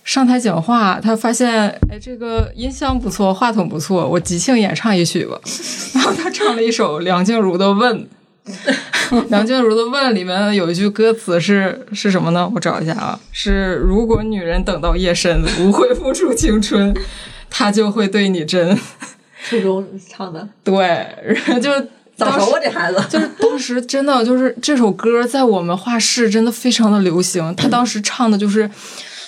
上台讲话，他发现哎，这个音箱不错，话筒不错，我即兴演唱一曲吧。然后他唱了一首梁静茹的《问》。梁静茹的《问》里面有一句歌词是是什么呢？我找一下啊，是如果女人等到夜深，无悔付出青春，她就会对你真。初中唱的，对，然后就早熟啊这孩子。就是当时真的就是这首歌在我们画室真的非常的流行，他当时唱的就是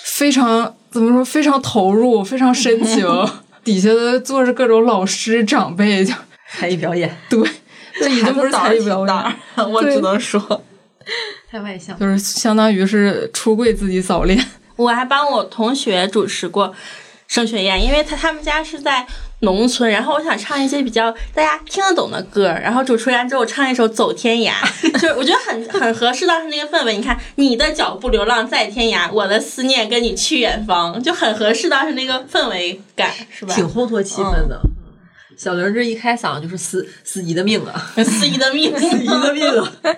非常怎么说非常投入，非常深情，底下的坐着各种老师长辈，就才艺表演对，这已经不是才艺表演，我只能说，太外向。就是相当于是出柜自己早恋。我还帮我同学主持过升学宴，因为他他们家是在农村，然后我想唱一些比较大家听得懂的歌，然后主持完之后我唱一首《走天涯》，就是我觉得很很合适当时那个氛围。你看，你的脚步流浪在天涯，我的思念跟你去远方，就很合适当时那个氛围感，是吧？挺烘托气氛的。小玲这一开嗓就是司司仪的命啊，司仪的命，司仪的命啊。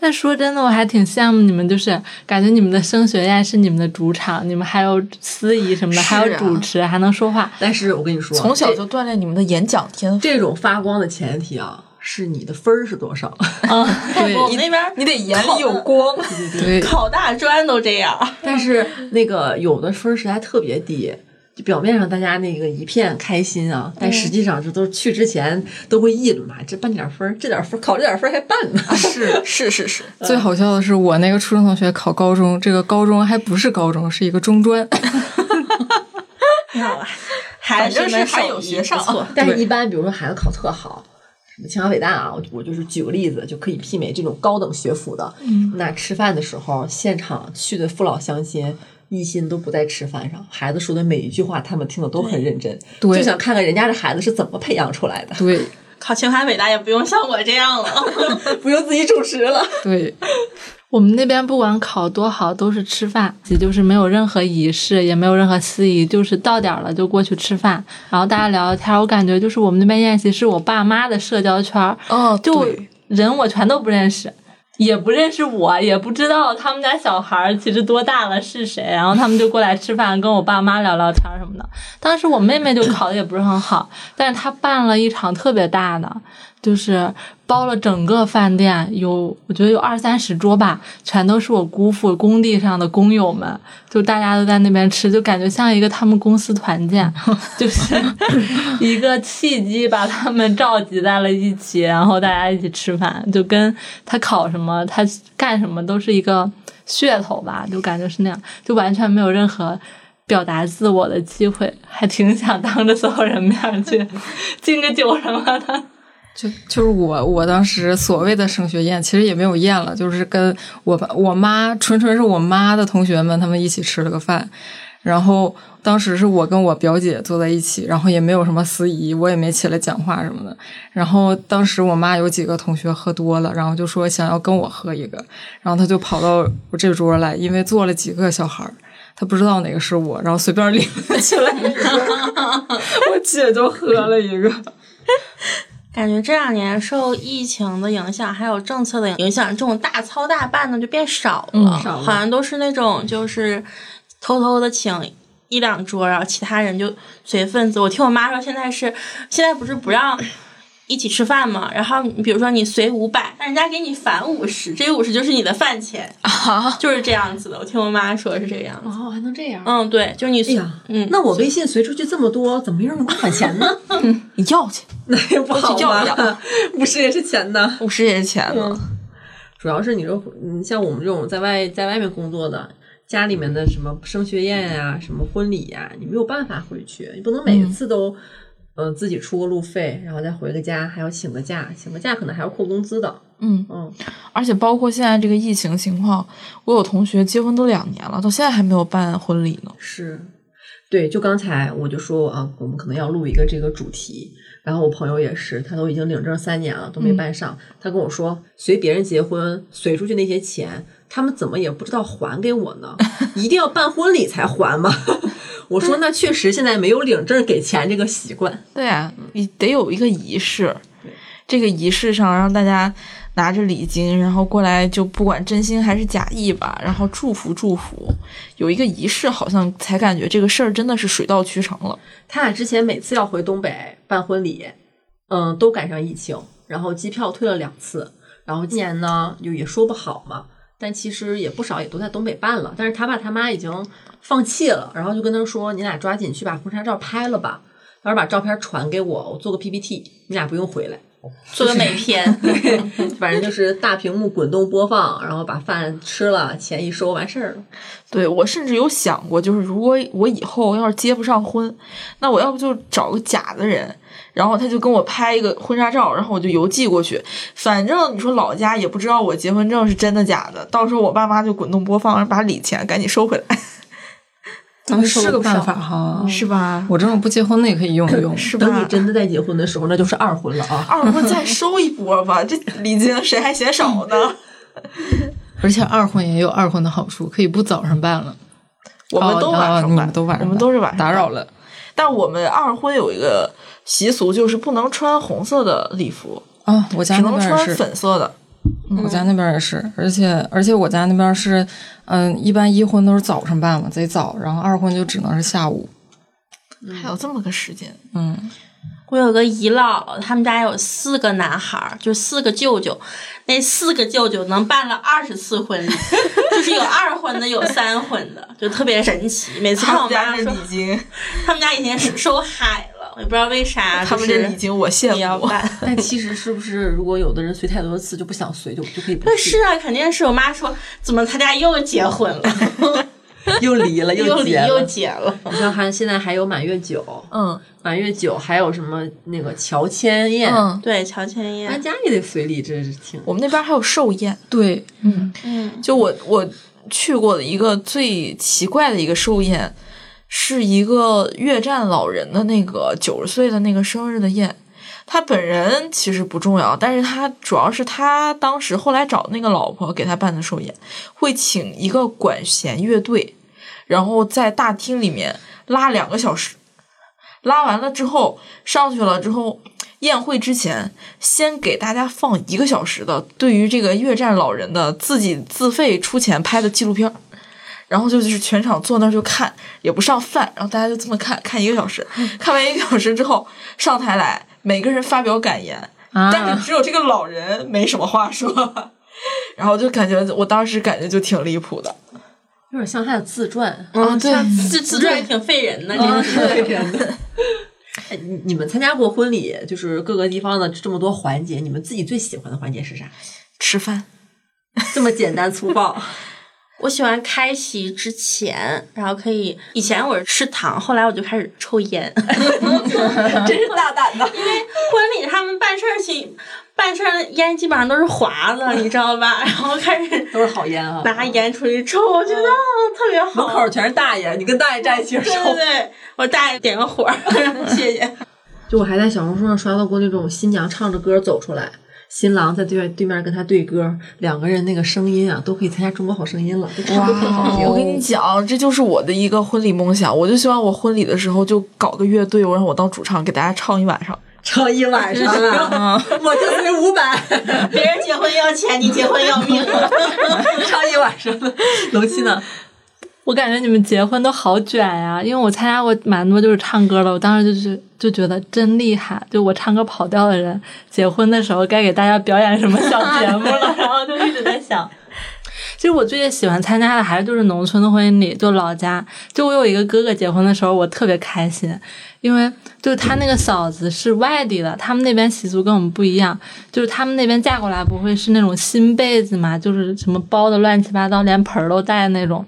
但说真的，我还挺羡慕你们，就是感觉你们的升学宴是你们的主场，你们还有司仪什么的，啊还有主持，还能说话。但是我跟你说，从小就锻炼你们的演讲天赋。这种发光的前提啊，是你的分儿是多少啊。对 你那边你得眼里有光，对，考大专都这样。但是那个有的分儿实在特别低，就表面上大家那个一片开心啊，但实际上这都去之前都会议论嘛，这半点分儿，这点分儿考这点分儿还半呢。是是是是，最好笑的是我那个初中同学考高中，这个高中还不是高中，是一个中专。还是反正是还有学上。但是，一般比如说孩子考特好，什么清华北大啊，我我就是举个例子，就可以媲美这种高等学府的。嗯，那吃饭的时候，现场去的父老乡亲。一心都不在吃饭上，孩子说的每一句话，他们听的都很认真，对就想看看人家的孩子是怎么培养出来的，对考清华北大也不用像我这样了。不用自己主持了。对，我们那边不管考多好，都是吃饭，也就是没有任何仪式，也没有任何司仪，就是到点了就过去吃饭，然后大家聊聊天。我感觉就是我们那边宴席是我爸妈的社交圈儿，哦，就对人我全都不认识。也不认识我，也不知道他们家小孩儿其实多大了是谁，然后他们就过来吃饭，跟我爸妈聊聊天什么的。当时我妹妹就考的也不是很好，但是她办了一场特别大的，就是包了整个饭店，有我觉得有二三十桌吧，全都是我姑父工地上的工友们，就大家都在那边吃，就感觉像一个他们公司团建，就是一个契机把他们召集在了一起，然后大家一起吃饭，就跟他考什么，他干什么都是一个噱头吧，就感觉是那样，就完全没有任何。表达自我的机会，还挺想当着所有人面去敬个酒什么的。就就是我我当时所谓的升学宴，其实也没有宴了，就是跟我爸我妈纯纯是我妈的同学们他们一起吃了个饭，然后当时是我跟我表姐坐在一起，然后也没有什么司仪，我也没起来讲话什么的。然后当时我妈有几个同学喝多了，然后就说想要跟我喝一个，然后她就跑到我这桌来，因为坐了几个小孩儿。她不知道哪个是我，然后随便领了起来一个，我姐就喝了一个。感觉这两年受疫情的影响，还有政策的影响，这种大操大办的就变少了，少了好像都是那种就是偷偷的请一两桌，然后其他人就随份子。我听我妈说，现在是现在不是不让一起吃饭嘛？然后你比如说你随五百，但人家给你返五十，这五十就是你的饭钱，啊，就是这样子的。我听我妈说是这样子。哦，还能这样？嗯，对，就是你哎呀，嗯，那我微信随出去这么多，怎么没人给我返钱呢？你要去，那也不好去要不吧？五十也是钱呢。五十也是钱呢。主要是你说，你，像我们这种在外在外面工作的，家里面的什么升学宴呀、什么婚礼呀，你没有办法回去，你不能每一次都，呃，自己出个路费，然后再回个家，还要请个假，请个假可能还要扣工资的。嗯，嗯，而且包括现在这个疫情情况，我有同学结婚都两年了，到现在还没有办婚礼呢。是，对，就刚才我就说啊，我们可能要录一个这个主题。然后我朋友也是，他都已经领证三年了，都没办上。他跟我说，随别人结婚随出去那些钱，他们怎么也不知道还给我呢？一定要办婚礼才还吗？我说那确实现在没有领证给钱这个习惯。对啊，你得有一个仪式，这个仪式上让大家拿着礼金，然后过来就不管真心还是假意吧，然后祝福祝福，有一个仪式，好像才感觉这个事儿真的是水到渠成了。他俩之前每次要回东北办婚礼，嗯，都赶上疫情，然后机票退了两次，然后今年呢就也说不好嘛。但其实也不少也都在东北办了，但是他爸他妈已经放弃了，然后就跟他说：“你俩抓紧去把婚纱照拍了吧，到时候把照片传给我，我做个 PPT，你俩不用回来。”做个美片，反正就是大屏幕滚动播放，然后把饭吃了，钱一收完事儿了。对我甚至有想过，就是如果我以后要是结不上婚，那我要不就找个假的人，然后他就跟我拍一个婚纱照，然后我就邮寄过去。反正你说老家也不知道我结婚证是真的假的，到时候我爸妈就滚动播放，把礼钱赶紧收回来，咱们是个办法哈，是吧？我这种不结婚的也可以用一用。是等你？真的再结婚的时候，那就是二婚了啊！二婚再收一波吧，这礼金谁还嫌少呢？而且二婚也有二婚的好处，可以不早上办了。我们都晚上办，们都晚上，我们都是晚上打扰。了。但我们二婚有一个习俗，就是不能穿红色的礼服，啊，我家只能穿粉色的。我家那边也是，而且而且我家那边是，嗯，一般一婚都是早上办嘛，贼早，然后二婚就只能是下午。还有这么个时间，嗯，我有个姨姥姥，他们家有四个男孩儿，就四个舅舅，那四个舅舅能办了二十次婚礼，就是有二婚的，有三婚的，就特别神奇。每次看我妈说 他们家以前 是收海也不知道为啥，他们就是这礼金我羡慕。也要办。但其实是不是，如果有的人随太多次就不想随，就就可以不去？对，是啊，肯定是我妈说，怎么他家又结婚了 又离了，又离又结了。结了。你像还现在还有满月酒，嗯满月酒还有什么那个乔迁宴，嗯，对，乔迁咱宴，家也得随礼，这是挺我们那边还有寿宴，对，嗯，嗯，就我我去过的一个最奇怪的一个寿宴，是一个越战老人的那个九十岁的那个生日的宴。他本人其实不重要，但是他主要是他当时后来找那个老婆给他办的寿宴，会请一个管弦乐队，然后在大厅里面拉两个小时，拉完了之后上去了之后，宴会之前先给大家放一个小时的对于这个越战老人的自己自费出钱拍的纪录片儿。然后就就是全场坐那儿就看，也不上饭，然后大家就这么看看一个小时，看完一个小时之后上台来，每个人发表感言，啊但是只有这个老人没什么话说，然后就感觉我当时感觉就挺离谱的。有点像他的自传。啊，对，这自传也挺费人的，这个是。哎，你你们参加过婚礼，就是各个地方的这么多环节，你们自己最喜欢的环节是啥？吃饭。这么简单粗暴。我喜欢开席之前，然后可以。以前我是吃糖，后来我就开始抽烟。真是大胆的。因为婚礼他们办事儿情，办事儿烟基本上都是华子，你知道吧？然后开始都是好烟啊！拿烟出去抽，我觉得、哦特别好。门口全是大爷，你跟大爷站一起对抽。对对，我大爷点个火，谢谢。就我还在小红书上刷到过那种新娘唱着歌走出来，新郎在对面对面跟他对歌，两个人那个声音啊，都可以参加中国好声音了，都唱的特好听。我跟你讲，这就是我的一个婚礼梦想。我就希望我婚礼的时候就搞个乐队，我让我当主唱，给大家唱一晚上。唱一晚上啊，我就随五百，别人结婚要钱，你结婚要命。唱一晚上。楼七呢？我感觉你们结婚都好卷呀，因为我参加过蛮多就是唱歌的，我当时就是就觉得真厉害，就我唱歌跑调的人，结婚的时候该给大家表演什么小节目了，然后就一直在想。其实我最喜欢参加的还是就是农村的婚礼，就老家。就我有一个哥哥结婚的时候，我特别开心，因为就是他那个嫂子是外地的，他们那边习俗跟我们不一样，就是他们那边嫁过来不会是那种新被子嘛，就是什么包的乱七八糟，连盆儿都带那种。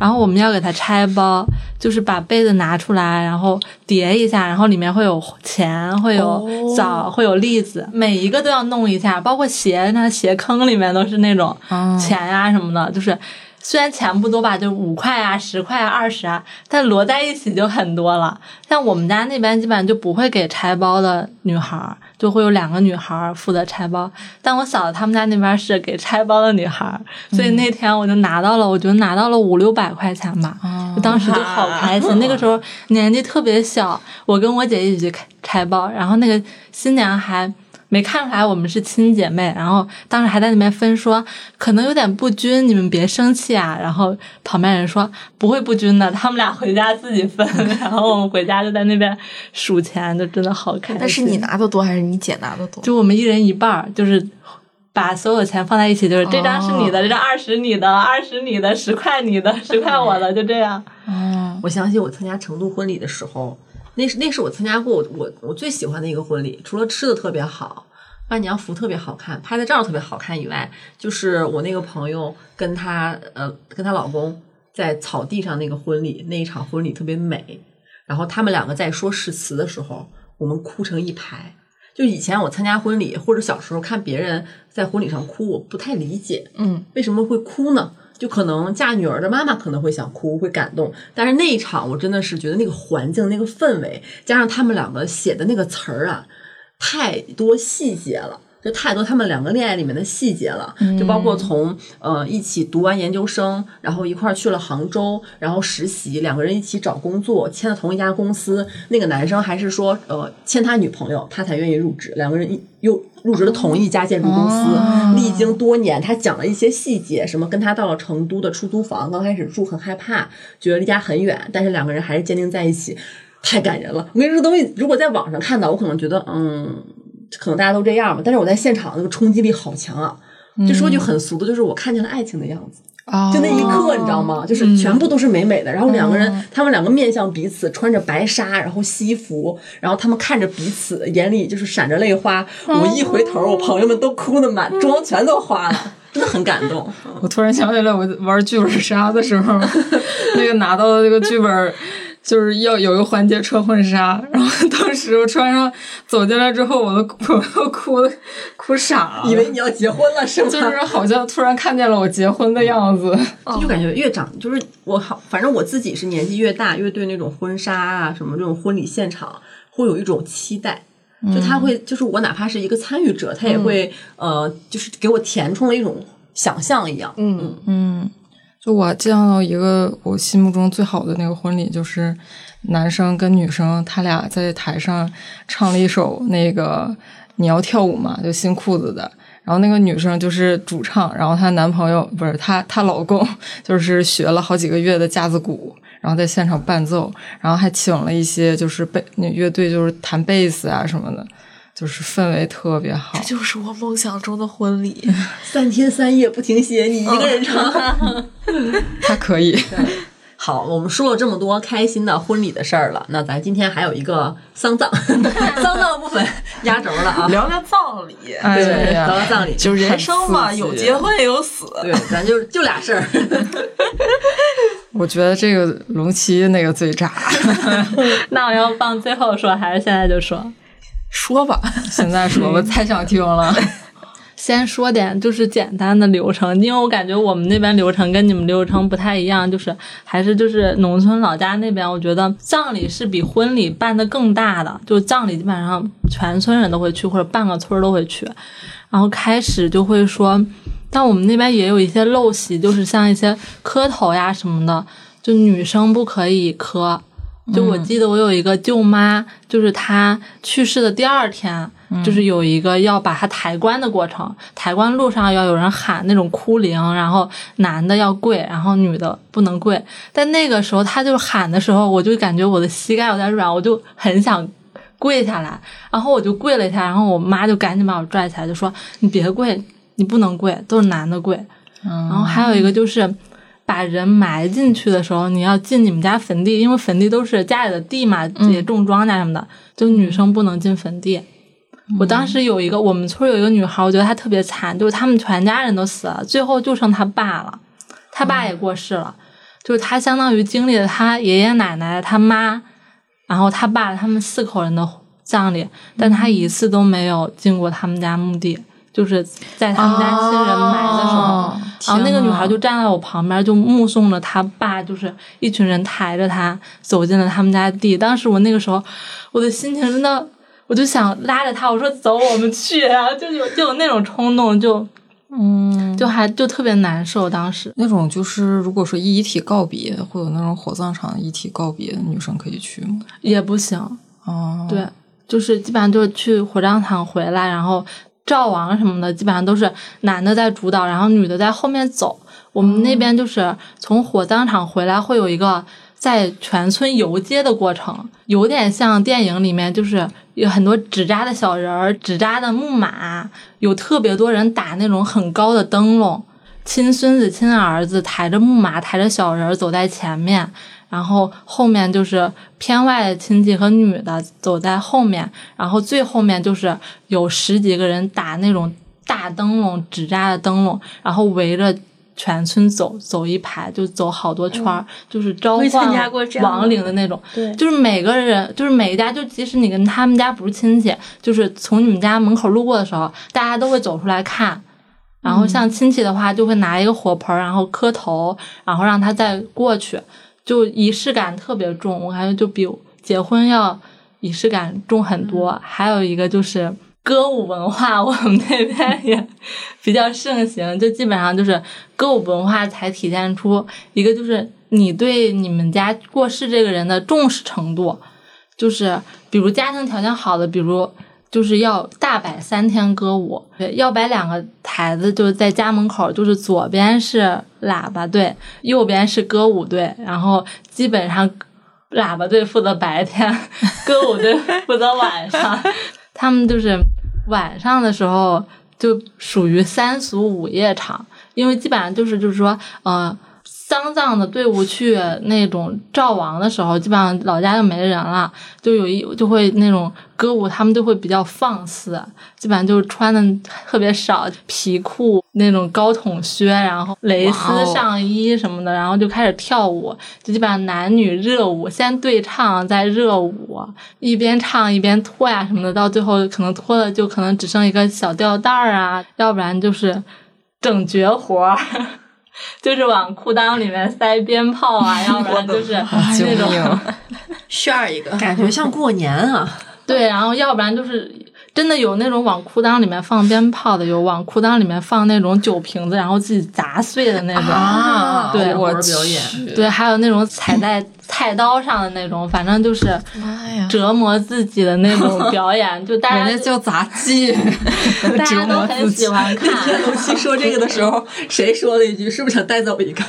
然后我们要给它拆包，就是把被子拿出来，然后叠一下，然后里面会有钱，会有枣，会有栗子，每一个都要弄一下，包括鞋，那鞋坑里面都是那种钱呀、什么的，就是。虽然钱不多吧，就五块啊、十块啊、二十啊，但摞在一起就很多了。像我们家那边基本上就不会给拆包的女孩儿，就会有两个女孩儿负责拆包。但我嫂子他们家那边是给拆包的女孩儿，所以那天我就拿到了，我觉得拿到了五六百块钱吧，就当时就好开心。那个时候年纪特别小，我跟我姐一起去开拆包，然后那个新娘还。没看出来我们是亲姐妹，然后当时还在那边分说，可能有点不均，你们别生气啊。然后旁边人说不会不均的，他们俩回家自己分。然后我们回家就在那边数钱，就真的好开心。但是你拿的多还是你姐拿的多？就我们一人一半儿，就是把所有钱放在一起，就是这张是你的，这张二十你的，二十你的，十块你的，十块我的，就这样。嗯我想起我参加成都婚礼的时候，那是那是我参加过我我我最喜欢的一个婚礼，除了吃的特别好。伴娘服特别好看，拍的照特别好看以外，就是我那个朋友跟她呃跟她老公在草地上那个婚礼那一场婚礼特别美，然后他们两个在说誓词的时候，我们哭成一排。就以前我参加婚礼或者小时候看别人在婚礼上哭，我不太理解，嗯，为什么会哭呢？就可能嫁女儿的妈妈可能会想哭，会感动，但是那一场我真的是觉得那个环境、那个氛围，加上他们两个写的那个词儿啊，太多细节了。就太多他们两个恋爱里面的细节了，就包括从呃一起读完研究生，然后一块儿去了杭州，然后实习，两个人一起找工作，签了同一家公司。那个男生还是说呃签他女朋友，他才愿意入职，两个人一又入职了同一家建筑公司。历经多年，他讲了一些细节，什么跟他到了成都的出租房，刚开始住很害怕，觉得离家很远，但是两个人还是坚定在一起，太感人了。我跟你说，东西如果在网上看到，我可能觉得嗯。可能大家都这样吧，但是我在现场那个冲击力好强啊！就说句很俗的，就是我看见了爱情的样子，就那一刻，你知道吗？就是全部都是美美的，然后两个人，他们两个面向彼此，穿着白纱，然后西服，然后他们看着彼此，眼里就是闪着泪花。我一回头，我朋友们都哭的满妆全都花了，真的很感动。我突然想起来，我玩剧本杀的时候，那个拿到的那个剧本。就是要有一个环节穿婚纱，然后当时我穿上走进来之后，我都我都哭哭傻了，以为你要结婚了是吗？就是好像突然看见了我结婚的样子，就感觉越长，就是我好，反正我自己是年纪越大，越对那种婚纱啊什么这种婚礼现场会有一种期待，就他会就是我哪怕是一个参与者，他也会呃就是给我填充了一种想象一样，嗯嗯。就我见到一个我心目中最好的那个婚礼，就是男生跟女生他俩在台上唱了一首那个你要跳舞嘛，就新裤子的。然后那个女生就是主唱，然后她男朋友不是她，她老公就是学了好几个月的架子鼓，然后在现场伴奏，然后还请了一些就是贝乐队就是弹贝斯啊什么的，就是氛围特别好这。就是我梦想中的婚礼。三天三夜不停歇，你一个人唱。他可以，好，我们说了这么多开心的婚礼的事儿了，那咱今天还有一个丧葬，丧葬部分压轴了啊。聊聊葬礼，哎对，聊呀，聊葬礼，就是人生嘛，有结婚也有死。对，咱就就俩事儿。我觉得这个龙七那个最炸，那我要放最后说，还是现在就说？说吧，现在说吧太想听了。先说点就是简单的流程，因为我感觉我们那边流程跟你们流程不太一样，就是还是就是农村老家那边，我觉得葬礼是比婚礼办的更大的，就葬礼基本上全村人都会去，或者半个村儿都会去。然后开始就会说，但我们那边也有一些陋习，就是像一些磕头呀什么的，就女生不可以磕。就我记得我有一个舅妈，就是她去世的第二天，就是有一个要把她抬棺的过程。抬棺路上要有人喊那种哭灵，然后男的要跪，然后女的不能跪。但那个时候她就喊的时候，我就感觉我的膝盖有点软，我就很想跪下来，然后我就跪了一下，然后我妈就赶紧把我拽起来，就说：“你别跪，你不能跪，都是男的跪。”然后还有一个就是。把人埋进去的时候，你要进你们家坟地，因为坟地都是家里的地嘛，也种庄稼什么的，就女生不能进坟地。我当时有一个，我们村有一个女孩，我觉得她特别惨，就是他们全家人都死了，最后就剩她爸了，她爸也过世了，就是她相当于经历了她爷爷奶奶、她妈，然后她爸他们四口人的葬礼，但她一次都没有进过他们家墓地，就是在他们家亲人埋的时候。哦然后那个女孩就站在我旁边，就目送着她爸，就是一群人抬着她走进了他们家地。当时我那个时候，我的心情真的，我就想拉着她，我说走，我们去，然后就有就有那种冲动，就嗯，就还就特别难受。当时那种就是如果说遗体告别，会有那种火葬场遗体告别，女生可以去吗？也不行，哦，对，就是基本上就是去火葬场回来，然后赵王什么的，基本上都是男的在主导，然后女的在后面走。我们那边就是从火葬场回来会有一个在全村游街的过程，有点像电影里面就是有很多纸扎的小人儿、纸扎的木马，有特别多人打那种很高的灯笼。亲孙子、亲儿子抬着木马、抬着小人走在前面，然后后面就是偏外的亲戚和女的走在后面，然后最后面就是有十几个人打那种大灯笼、纸扎的灯笼，然后围着全村走，走一排就走好多圈儿，就是召唤加过这样的亡灵的那种。对就是每个人，就是每一家，就即使你跟他们家不是亲戚，就是从你们家门口路过的时候，大家都会走出来看。然后像亲戚的话，就会拿一个火盆，然后磕头，然后让他再过去，就仪式感特别重。我感觉就比结婚要仪式感重很多。还有一个就是歌舞文化，我们那边也比较盛行，就基本上就是歌舞文化才体现出一个就是你对你们家过世这个人的重视程度。就是比如家庭条件好的，比如就是要大摆三天歌舞，对要摆两个台子，就是在家门口，就是左边是喇叭队，右边是歌舞队，然后基本上喇叭队负责白天，歌舞队负责晚上，他们就是晚上的时候就属于三俗午夜场，因为基本上就是就是说，呃。丧葬的队伍去那种赵王的时候，基本上老家就没人了，就有一就会那种歌舞，他们就会比较放肆，基本上就是穿的特别少，皮裤那种高筒靴，然后蕾丝上衣什么的，然后就开始跳舞，就基本上男女热舞，先对唱再热舞，一边唱一边脱呀什么的，到最后可能脱的就可能只剩一个小吊带儿啊，要不然就是整绝活儿。就是往裤裆里面塞鞭炮啊，要不然就是那种！炫儿一个，感觉像过年啊，对，然后要不然就是真的有那种往裤裆里面放鞭炮的，有往裤裆里面放那种酒瓶子，然后自己砸碎的那种。啊对我我表演，对，还有那种踩在 菜刀上的那种，反正就是妈呀！折磨自己的那种表演，就大家人家叫杂技，大折家都很喜。欢看。龙七说这个的时候，谁说了一句？是不是想带走一个？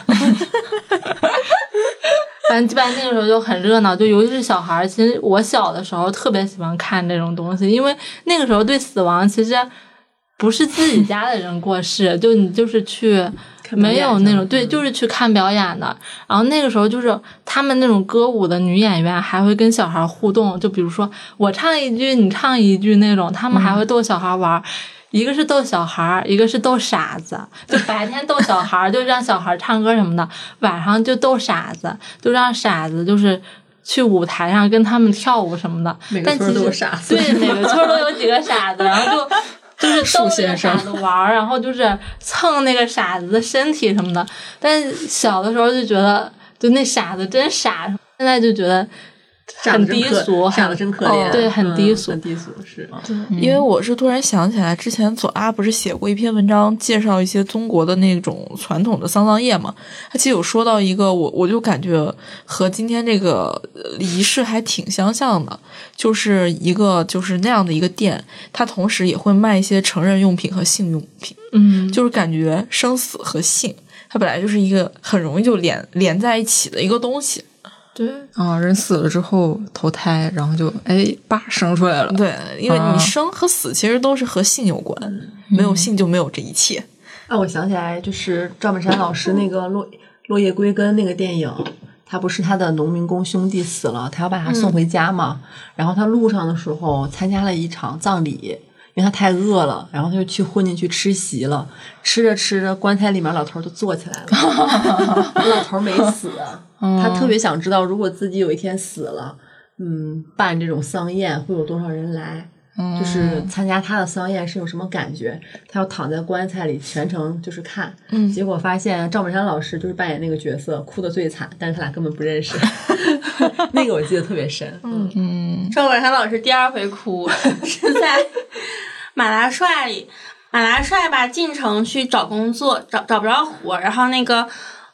反正基本上那个时候就很热闹，就尤其是小孩儿。其实我小的时候特别喜欢看这种东西，因为那个时候对死亡其实不是自己家的人过世，就你就是去没有那种对，就是去看表演的。然后那个时候就是他们那种歌舞的女演员还会跟小孩互动，就比如说我唱一句，你唱一句那种，他们还会逗小孩玩儿。一个是逗小孩儿，一个是逗傻子。就白天逗小孩儿，就让小孩儿唱歌什么的；晚上就逗傻子，就让傻子就是去舞台上跟他们跳舞什么的。每个村儿都有傻子对，每个村儿都有几个傻子，然后就 就是逗那个傻子玩儿，然后就是蹭那个傻子的身体什么的。但小的时候就觉得，就那傻子真傻，现在就觉得很傻得真可低俗，傻得真可怜，对，很低嗯俗很。低俗是。因为我是突然想起来，之前左阿不是写过一篇文章，介绍一些中国的那种传统的丧葬业嘛？他其实有说到一个，我我就感觉和今天这个呃仪式还挺相像的，就是一个就是那样的一个店，它同时也会卖一些成人用品和性用品，嗯，就是感觉生死和性，它本来就是一个很容易就连连在一起的一个东西。对，啊，人死了之后投胎，然后就哎叭生出来了。对，因为啊你生和死其实都是和性有关，没有性就没有这一切。啊，我想起来，就是赵本山老师那个《落落叶归根》那个电影，他不是他的农民工兄弟死了，他要把他送回家嘛。然后他路上的时候参加了一场葬礼，因为他太饿了，然后他就去混进去吃席了。吃着吃着，棺材里面老头儿就坐起来了，老头儿没死。他特别想知道，如果自己有一天死了，嗯，办这种丧宴会有多少人来？就是参加他的丧宴是有什么感觉？他要躺在棺材里全程就是看，嗯结果发现赵本山老师就是扮演那个角色，哭的最惨，但是他俩根本不认识，那个我记得特别深。嗯，赵本山老师第二回哭是在马大帅里，马大帅吧进城去找工作，找找不着活儿，然后那个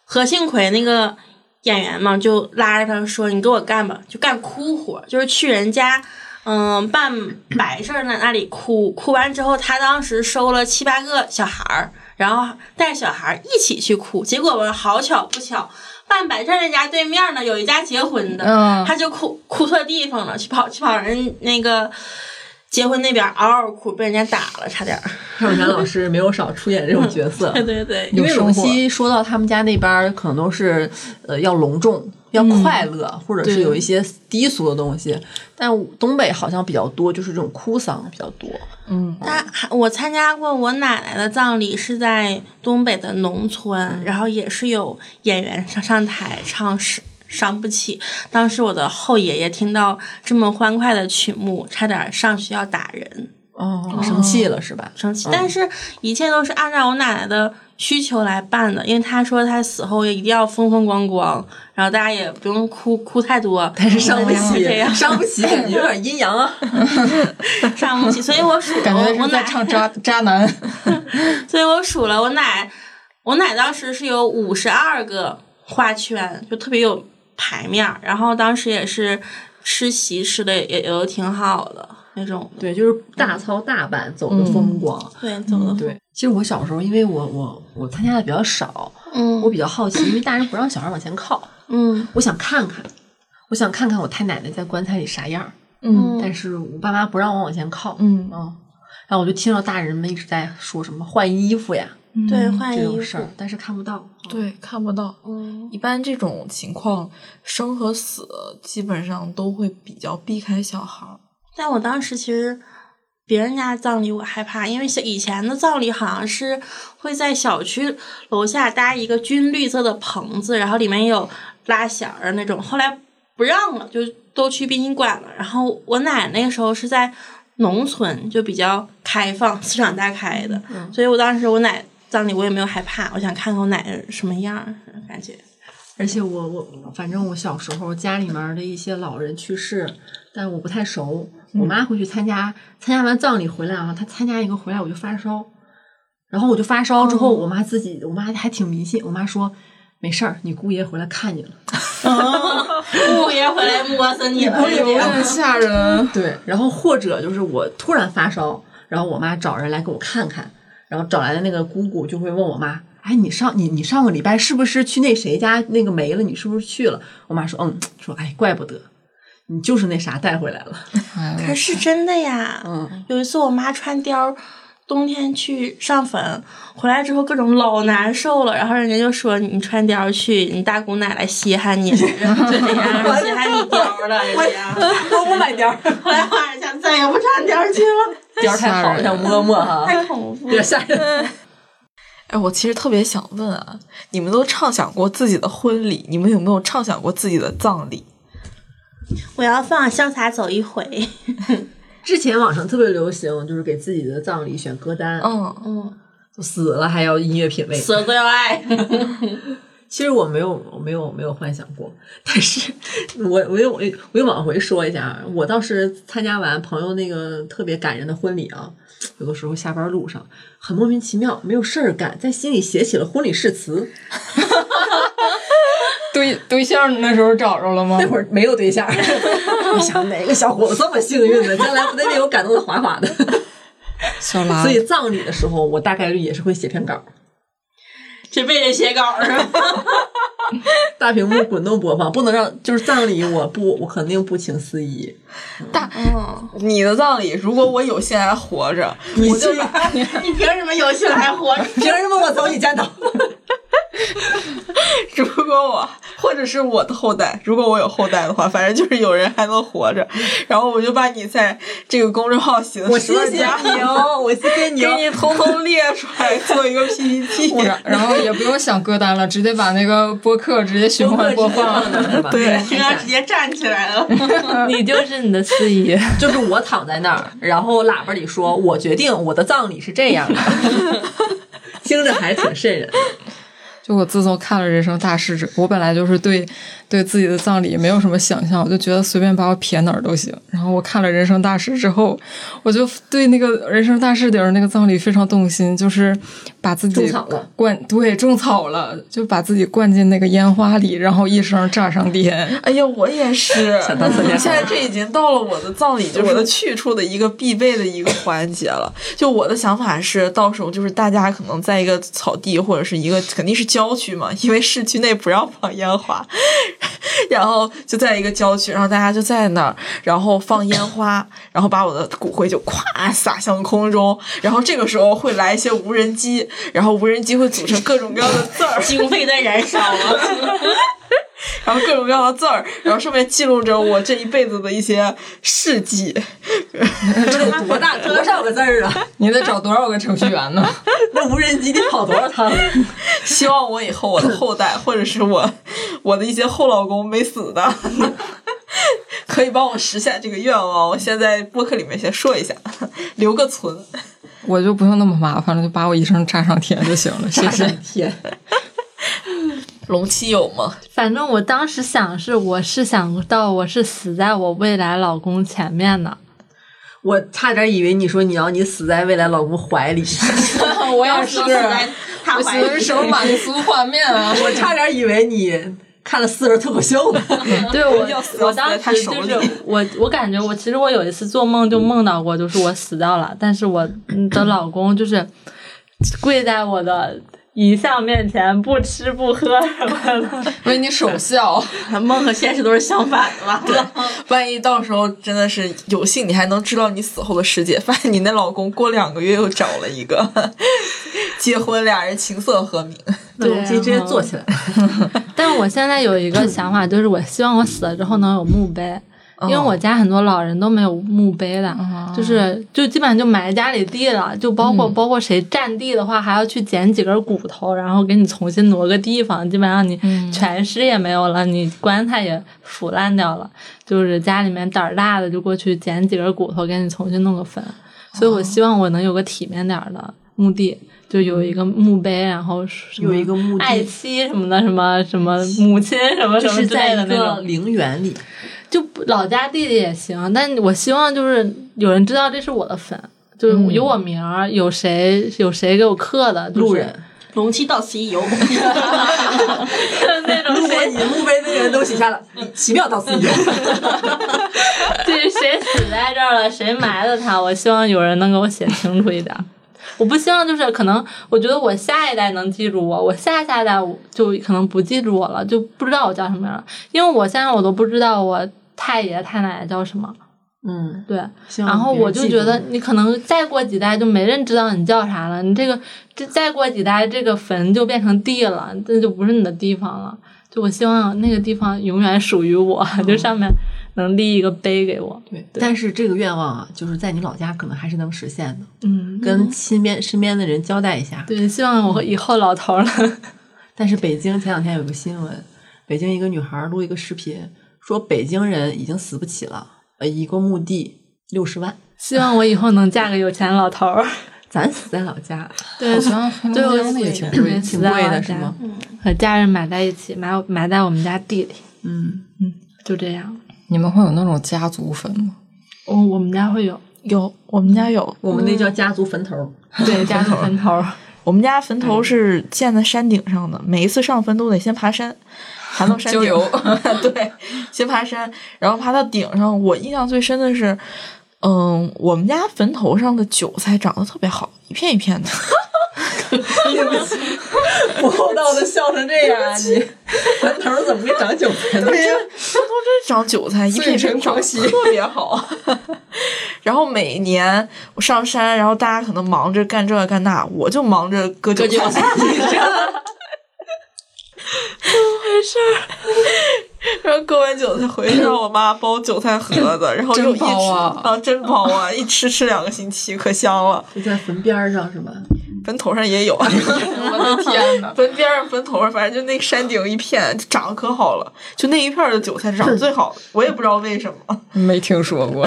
何庆魁那个演员嘛，就拉着他说：“你给我干吧，就干哭活儿，就是去人家。”嗯，办白事儿那那里哭，哭完之后，他当时收了七八个小孩儿，然后带小孩儿一起去哭。结果吧，好巧不巧，办白事儿那家对面呢有一家结婚的，嗯。他就哭哭错地方了，去跑去跑人那个结婚那边嗷嗷哭，被人家打了，差点儿。赵本山老师没有少出演这种 角色。对对对，因为龙溪说到他们家那边可能都是呃要隆重、要快乐，或者是有一些低俗的东西，但东北好像比较多，就是这种哭丧比较多。嗯他还我参加过我奶奶的葬礼，是在东北的农村，然后也是有演员上上台唱伤伤不起。当时我的后爷爷听到这么欢快的曲目，差点上去要打人，哦，生气了是吧？生气。但是一切都是按照我奶奶的需求来办的，因为她说她死后也一定要风风光光，然后大家也不用哭哭太多，但是伤不起，样，伤不起，感 觉有点阴阳啊。伤不起。所以我数了，感觉我我奶唱渣渣男。所以我数了，我奶，我奶当时是有五十二个花圈，就特别有排面儿。然后当时也是吃席吃的也也都挺好的那种。对，就是大操大办，走的风光。对，走的对，其实我小时候，因为我我我参加的比较少，嗯我比较好奇，因为大人不让小孩往前靠，嗯我想看看，我想看看我太奶奶在棺材里啥样儿。嗯但是我爸妈不让我往前靠，嗯嗯，然后我就听到大人们一直在说什么换衣服呀对，换衣服这种事。儿，但是看不到。对，看不到。嗯，一般这种情况，生和死基本上都会比较避开小孩儿。但我当时其实别人家葬礼我害怕，因为小以前的葬礼好像是会在小区楼下搭一个军绿色的棚子，然后里面有拉弦儿那种，后来不让了，就都去殡仪馆了。然后我奶那个时候是在农村，就比较开放，思想大开的，所以我当时我奶葬礼我也没有害怕，我想看看我奶奶什么样儿，感觉。而且我我反正我小时候家里面的一些老人去世，但我不太熟。我妈会去参加，参加完葬礼回来啊，她参加一个回来我就发烧，然后我就发烧之后，我妈自己，我妈还挺迷信，我妈说没事儿，你姑爷回来看你了。姑爷回来摸死你了，有点吓人。对，然后或者就是我突然发烧，然后我妈找人来给我看看，然后找来的那个姑姑就会问我妈。哎，你上你你上个礼拜是不是去那谁家那个没了？你是不是去了？我妈说，嗯，说哎，怪不得，你就是那啥带回来了。可是真的呀。嗯，有一次我妈穿貂，冬天去上坟，回来之后各种老难受了，然后人家就说你穿貂去，你大姑奶奶稀罕你，就这样稀罕你貂了，人家。我不买貂，后来晚上再也不穿貂去了，貂太好，想摸摸哈，太恐怖了。有点吓人。哎，我其实特别想问啊，你们都畅想过自己的婚礼，你们有没有畅想过自己的葬礼？我要放潇洒走一回。之前网上特别流行，就是给自己的葬礼选歌单，嗯，嗯，就死了还要音乐品味。死了都要爱。其实我没有，我没有，没有幻想过。但是我我又我又我又往回说一下啊，我当时参加完朋友那个特别感人的婚礼啊，有的时候下班路上很莫名其妙，没有事儿干，在心里写起了婚礼誓词。对对象那时候找着了吗？那会儿没有对象，我想哪个小伙子这么幸运呢？将来不得被我感动的哗哗的。小拉，所以葬礼的时候，我大概率也是会写篇稿，这辈子写稿是吧？大屏幕滚动播放，不能让就是葬礼我不我肯定不请司仪。嗯，你的葬礼，如果我有幸还活着，你我就把你凭什么有幸还活着？凭什么我走你家走？如果我或者是我的后代，如果我有后代的话，反正就是有人还能活着，然后我就把你在这个公众号写的我谢谢十万加你哦，我谢谢你给哦。你通通列出来，做一个 PPT。然然后也不用想歌单了，直接把那个播客直接循环播放。对平常直接站起来了。你就是你的司仪。就是我躺在那儿，然后喇叭里说：“我决定我的葬礼是这样的。”听着还挺瘆人。就我自从看了《人生大事》之，我本来就是对对自己的葬礼没有什么想象，我就觉得随便把我撇哪儿都行。然后我看了《人生大事》之后，我就对那个《人生大事》里儿那个葬礼非常动心，就是把自己种草了灌对种草了，就把自己灌进那个烟花里，然后一声炸上天。哎呀，我也是。现在这已经到了我的葬礼，就是我的去处的一个必备的一个环节了。就我的想法是，到时候就是大家可能在一个草地或者是一个肯定是郊区嘛，因为市区内不让放烟花，然后就在一个郊区，然后大家就在那儿，然后放烟花，然后把我的骨灰就咵撒向空中，然后这个时候会来一些无人机，然后无人机会组成各种各样的字儿，经费在燃烧了！然后各种各样的字儿，然后上面记录着我这一辈子的一些事迹。这得多大多少个字儿啊？你得找多少个程序员呢？那无人机得跑多少趟？希望我以后我的后代，或者是我我的一些后老公没死的，可以帮我实现这个愿望。我先在播客里面先说一下，留个存。我就不用那么麻烦了，就把我一生炸上天就行了，谢谢。天，龙七有吗？反正我当时想是，我是想到我是死在我未来老公前面的。我差点以为你说你要你死在未来老公怀里，我也是，死在他我怀里什么满俗画面啊！我差点以为你看了四人脱口秀呢。对我我当时就是我，我感觉我其实我有一次做梦就梦到过，就是我死掉了，但是我的老公就是跪在我的遗像面前，不吃不喝什么的。为你守孝，梦和现实都是相反的，完了。万一到时候真的是有幸，你还能知道你死后的世界，发现你那老公过两个月又找了一个 结婚，俩人琴瑟和鸣。那龙基直接坐起来，但是我现在有一个想法，就是我希望我死了之后能有墓碑。因为我家很多老人都没有墓碑的，就是就基本上就埋家里地了，就包括、包括谁占地的话，还要去捡几根骨头，然后给你重新挪个地方，基本上你全尸也没有了，你棺材也腐烂掉了，就是家里面胆儿大的就过去捡几根骨头给你重新弄个坟，所以我希望我能有个体面点儿的墓地，就有一个墓碑，然后什么有一个墓地。爱妻什么的，什么什么母亲什么什么之就是在一类的那种，个陵园里，就老家地里也行，但我希望就是有人知道这是我的坟，就是有我名儿，有谁有谁给我刻的，就是路人。龙七到此一游，那种路过谁你墓碑的人都写下了“奇妙到此一游。对谁死在这儿了，谁埋的他，我希望有人能给我写清楚一点儿。我不希望就是可能，我觉得我下一代能记住我，我下下一代我就可能不记住我了，就不知道我叫什么样了，因为我现在我都不知道我太爷太奶奶叫什么。”。嗯，对，然后我就觉得你你可能再过几代就没人知道你叫啥了，你这个这再过几代这个坟就变成地了，这就不是你的地方了。就我希望那个地方永远属于我，就上面能立一个碑给我。对，但是这个愿望啊，就是在你老家可能还是能实现的，嗯，跟身边身边的人交代一下。对，希望我以后老头儿了。但是北京前两天有个新闻，北京一个女孩录一个视频，说北京人已经死不起了，呃，一个墓地六十万，希望我以后能嫁个有钱老头儿。咱死在老家，对好，像对我江的也挺对贵的。挺贵的是吗？？和家人埋在一起，埋埋在我们家地里，嗯嗯，就这样。你们会有那种家族坟吗？我我们家会有，有，我们家有，我们那叫家族坟头。对，家族坟头儿。我们家坟头是建在山顶上的，每一次上坟都得先爬山，爬到山顶 郊游，对，先爬山，然后爬到顶上。我印象最深的是，嗯，我们家坟头上的韭菜长得特别好，一片一片的。不厚道的笑成这样啊！你坟头怎么会长韭菜呢？对呀，坟头真长韭菜，一片一片长得特别好。然后每年我上山，然后大家可能忙着干这干那，我就忙着割韭菜。怎么回事儿？然后割完韭菜回去，让我妈包韭菜盒子，然后又一吃啊真包啊！一吃吃两个星期，可香了。就在坟边儿上是吧？坟头上也有，我的天呐！坟边上、坟头上，反正就那山顶一片，长得可好了。就那一片儿的韭菜长得最好，我也不知道为什么。没听说过。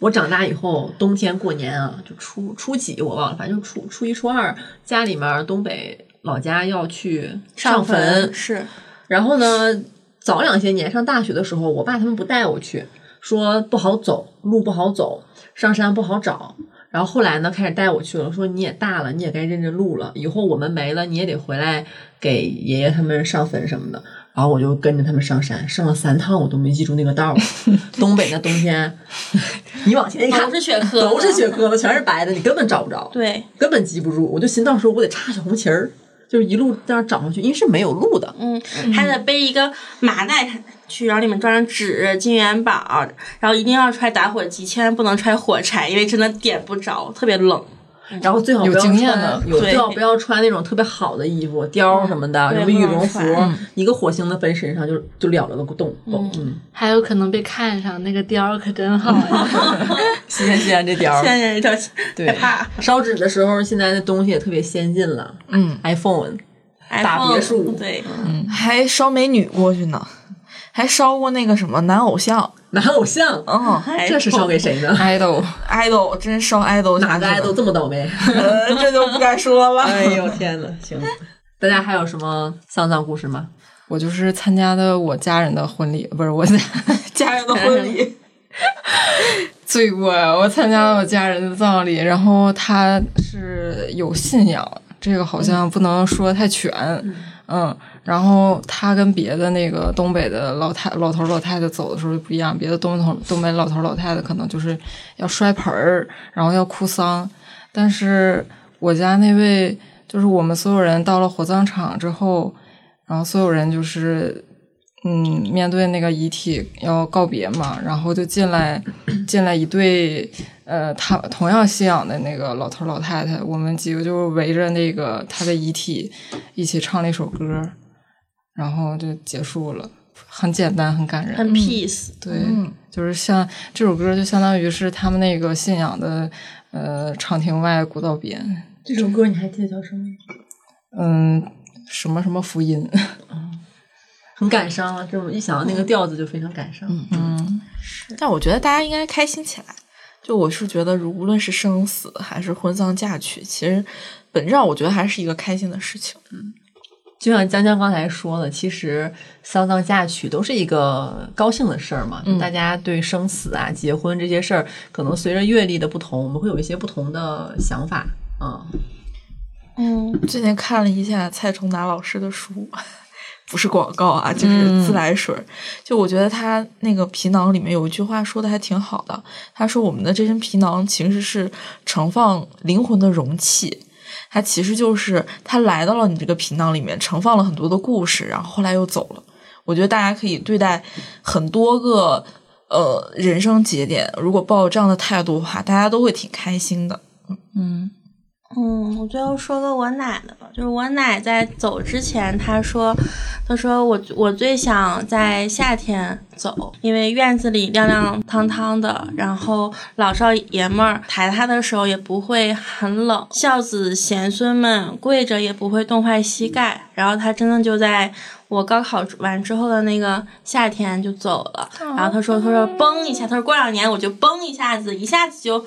我长大以后，冬天过年啊，就初初几我忘了，反正就初初一、初二，家里面东北老家要去上坟，是然后呢，早两些年上大学的时候，我爸他们不带我去，说不好走，路不好走，上山不好找。然后后来呢，开始带我去了，说你也大了，你也该认认路了，以后我们没了，你也得回来给爷爷他们上坟什么的。然后我就跟着他们上山，上了三趟，我都没记住那个道儿。东北那冬天，你往前一看都是雪磕都是雪磕子，全是白的，你根本找不着，对，根本记不住。我就寻到时候我得插小红旗儿，就是一路这样找上去，因为是没有路的。嗯，还得背一个麻袋去，然后里面装上纸、金元宝，然后一定要揣打火机，千万不能揣火柴，因为真的点不着，特别冷。然后最好不有要经验的穿，有最好不要穿那种特别好的衣服，貂什么的，什么羽绒服一个火星的飞身上就就了了个洞。嗯，还有可能被看上，那个貂可真好呀！西安西安这貂儿，现在一条对怕。烧纸的时候，现在的东西也特别先进了。嗯，iPhone 大别墅对，还烧美女过去呢，还烧过那个什么男偶像，男偶像，嗯这是烧给谁呢？idol，idol 真烧 idol 哪个 idol 这么倒霉？呃，这就不敢说了。哎呦天呐，行，大家还有什么丧葬故事吗？我就是参加的我家人的婚礼，不是我家家人的婚礼，罪过呀！我参加了我家人的葬礼，然后他是有信仰，这个好像不能说太全，嗯。然后他跟别的那个东北的老太老头老太太走的时候就不一样，别的东头东北老头老太太可能就是要摔盆儿，然后要哭丧，但是我家那位就是我们所有人到了火葬场之后，然后所有人就是嗯，面对那个遗体要告别嘛，然后就进来进来一对呃，他同样信仰的那个老头老太太，我们几个就围着那个他的遗体一起唱了一首歌，然后就结束了，很简单，很感人，很 peace。对，就是像这首歌就相当于是他们那个信仰的呃长亭外古道边，这首歌你还记得叫什么？嗯，什么什么福音，很感伤啊！这种一想到那个调子就非常感伤。嗯，是但我觉得大家应该开心起来，就我是觉得，如无论是生死还是婚丧嫁娶，其实本质上我觉得还是一个开心的事情。就像江江刚才说的，其实丧葬嫁娶都是一个高兴的事儿嘛。大家对生死啊、结婚这些事儿，可能随着阅历的不同，我们会有一些不同的想法。嗯嗯，最近看了一下蔡崇达老师的书，不是广告啊，就是自来水。就我觉得他那个皮囊里面有一句话说的还挺好的，他说我们的这身皮囊其实是盛放灵魂的容器。它其实就是它来到了你这个频道里面，盛放了很多的故事，然后后来又走了。我觉得大家可以对待很多个呃人生节点，如果抱这样的态度的话，大家都会挺开心的。嗯嗯，我最后说个我奶的吧，就是我奶在走之前，她说，她说我我最想在夏天走，因为院子里亮亮堂堂的，然后老少爷们儿抬她的时候也不会很冷，孝子贤孙们跪着也不会冻坏膝盖，然后她真的就在我高考完之后的那个夏天就走了，然后她说，她说嘣一下，她说过两年我就嘣一下子，一下子就。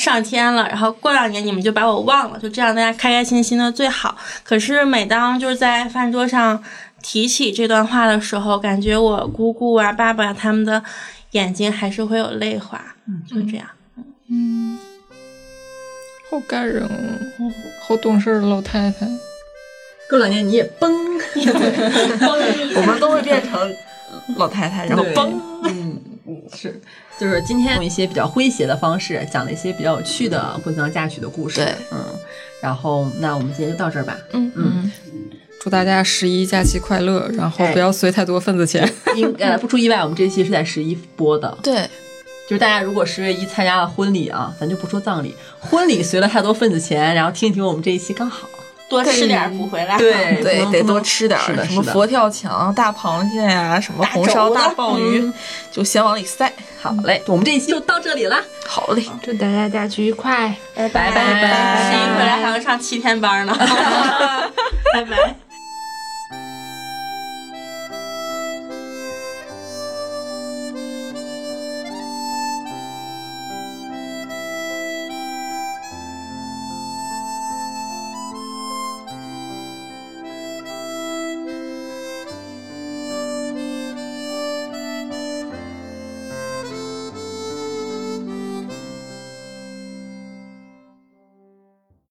上天了，然后过两年你们就把我忘了，就这样大家开开心心的最好。可是每当就是在饭桌上提起这段话的时候，感觉我姑姑啊、爸爸他们的眼睛还是会有泪花，嗯，就这样。嗯，好感人哦，好懂事的老太太。过两年你也崩，我们都会变成老太太，然后崩。嗯，是。就是今天用一些比较诙谐的方式讲了一些比较有趣的婚丧嫁娶的故事。对，嗯，然后那我们今天就到这儿吧。嗯嗯，祝大家十一假期快乐，然后不要随太多份子钱。应呃不出意外，我们这期是在十一播的。对，就是大家如果十月一参加了婚礼啊，咱就不说葬礼，婚礼随了太多份子钱，然后听一听我们这一期刚好。多吃点补回来，对对，得多吃点什么佛跳墙、大螃蟹呀，什么红烧大鲍鱼，就先往里塞。好嘞，我们这一期就到这里啦。好嘞，祝大家假期愉快，拜拜拜拜。十一回来还要上七天班呢，拜拜。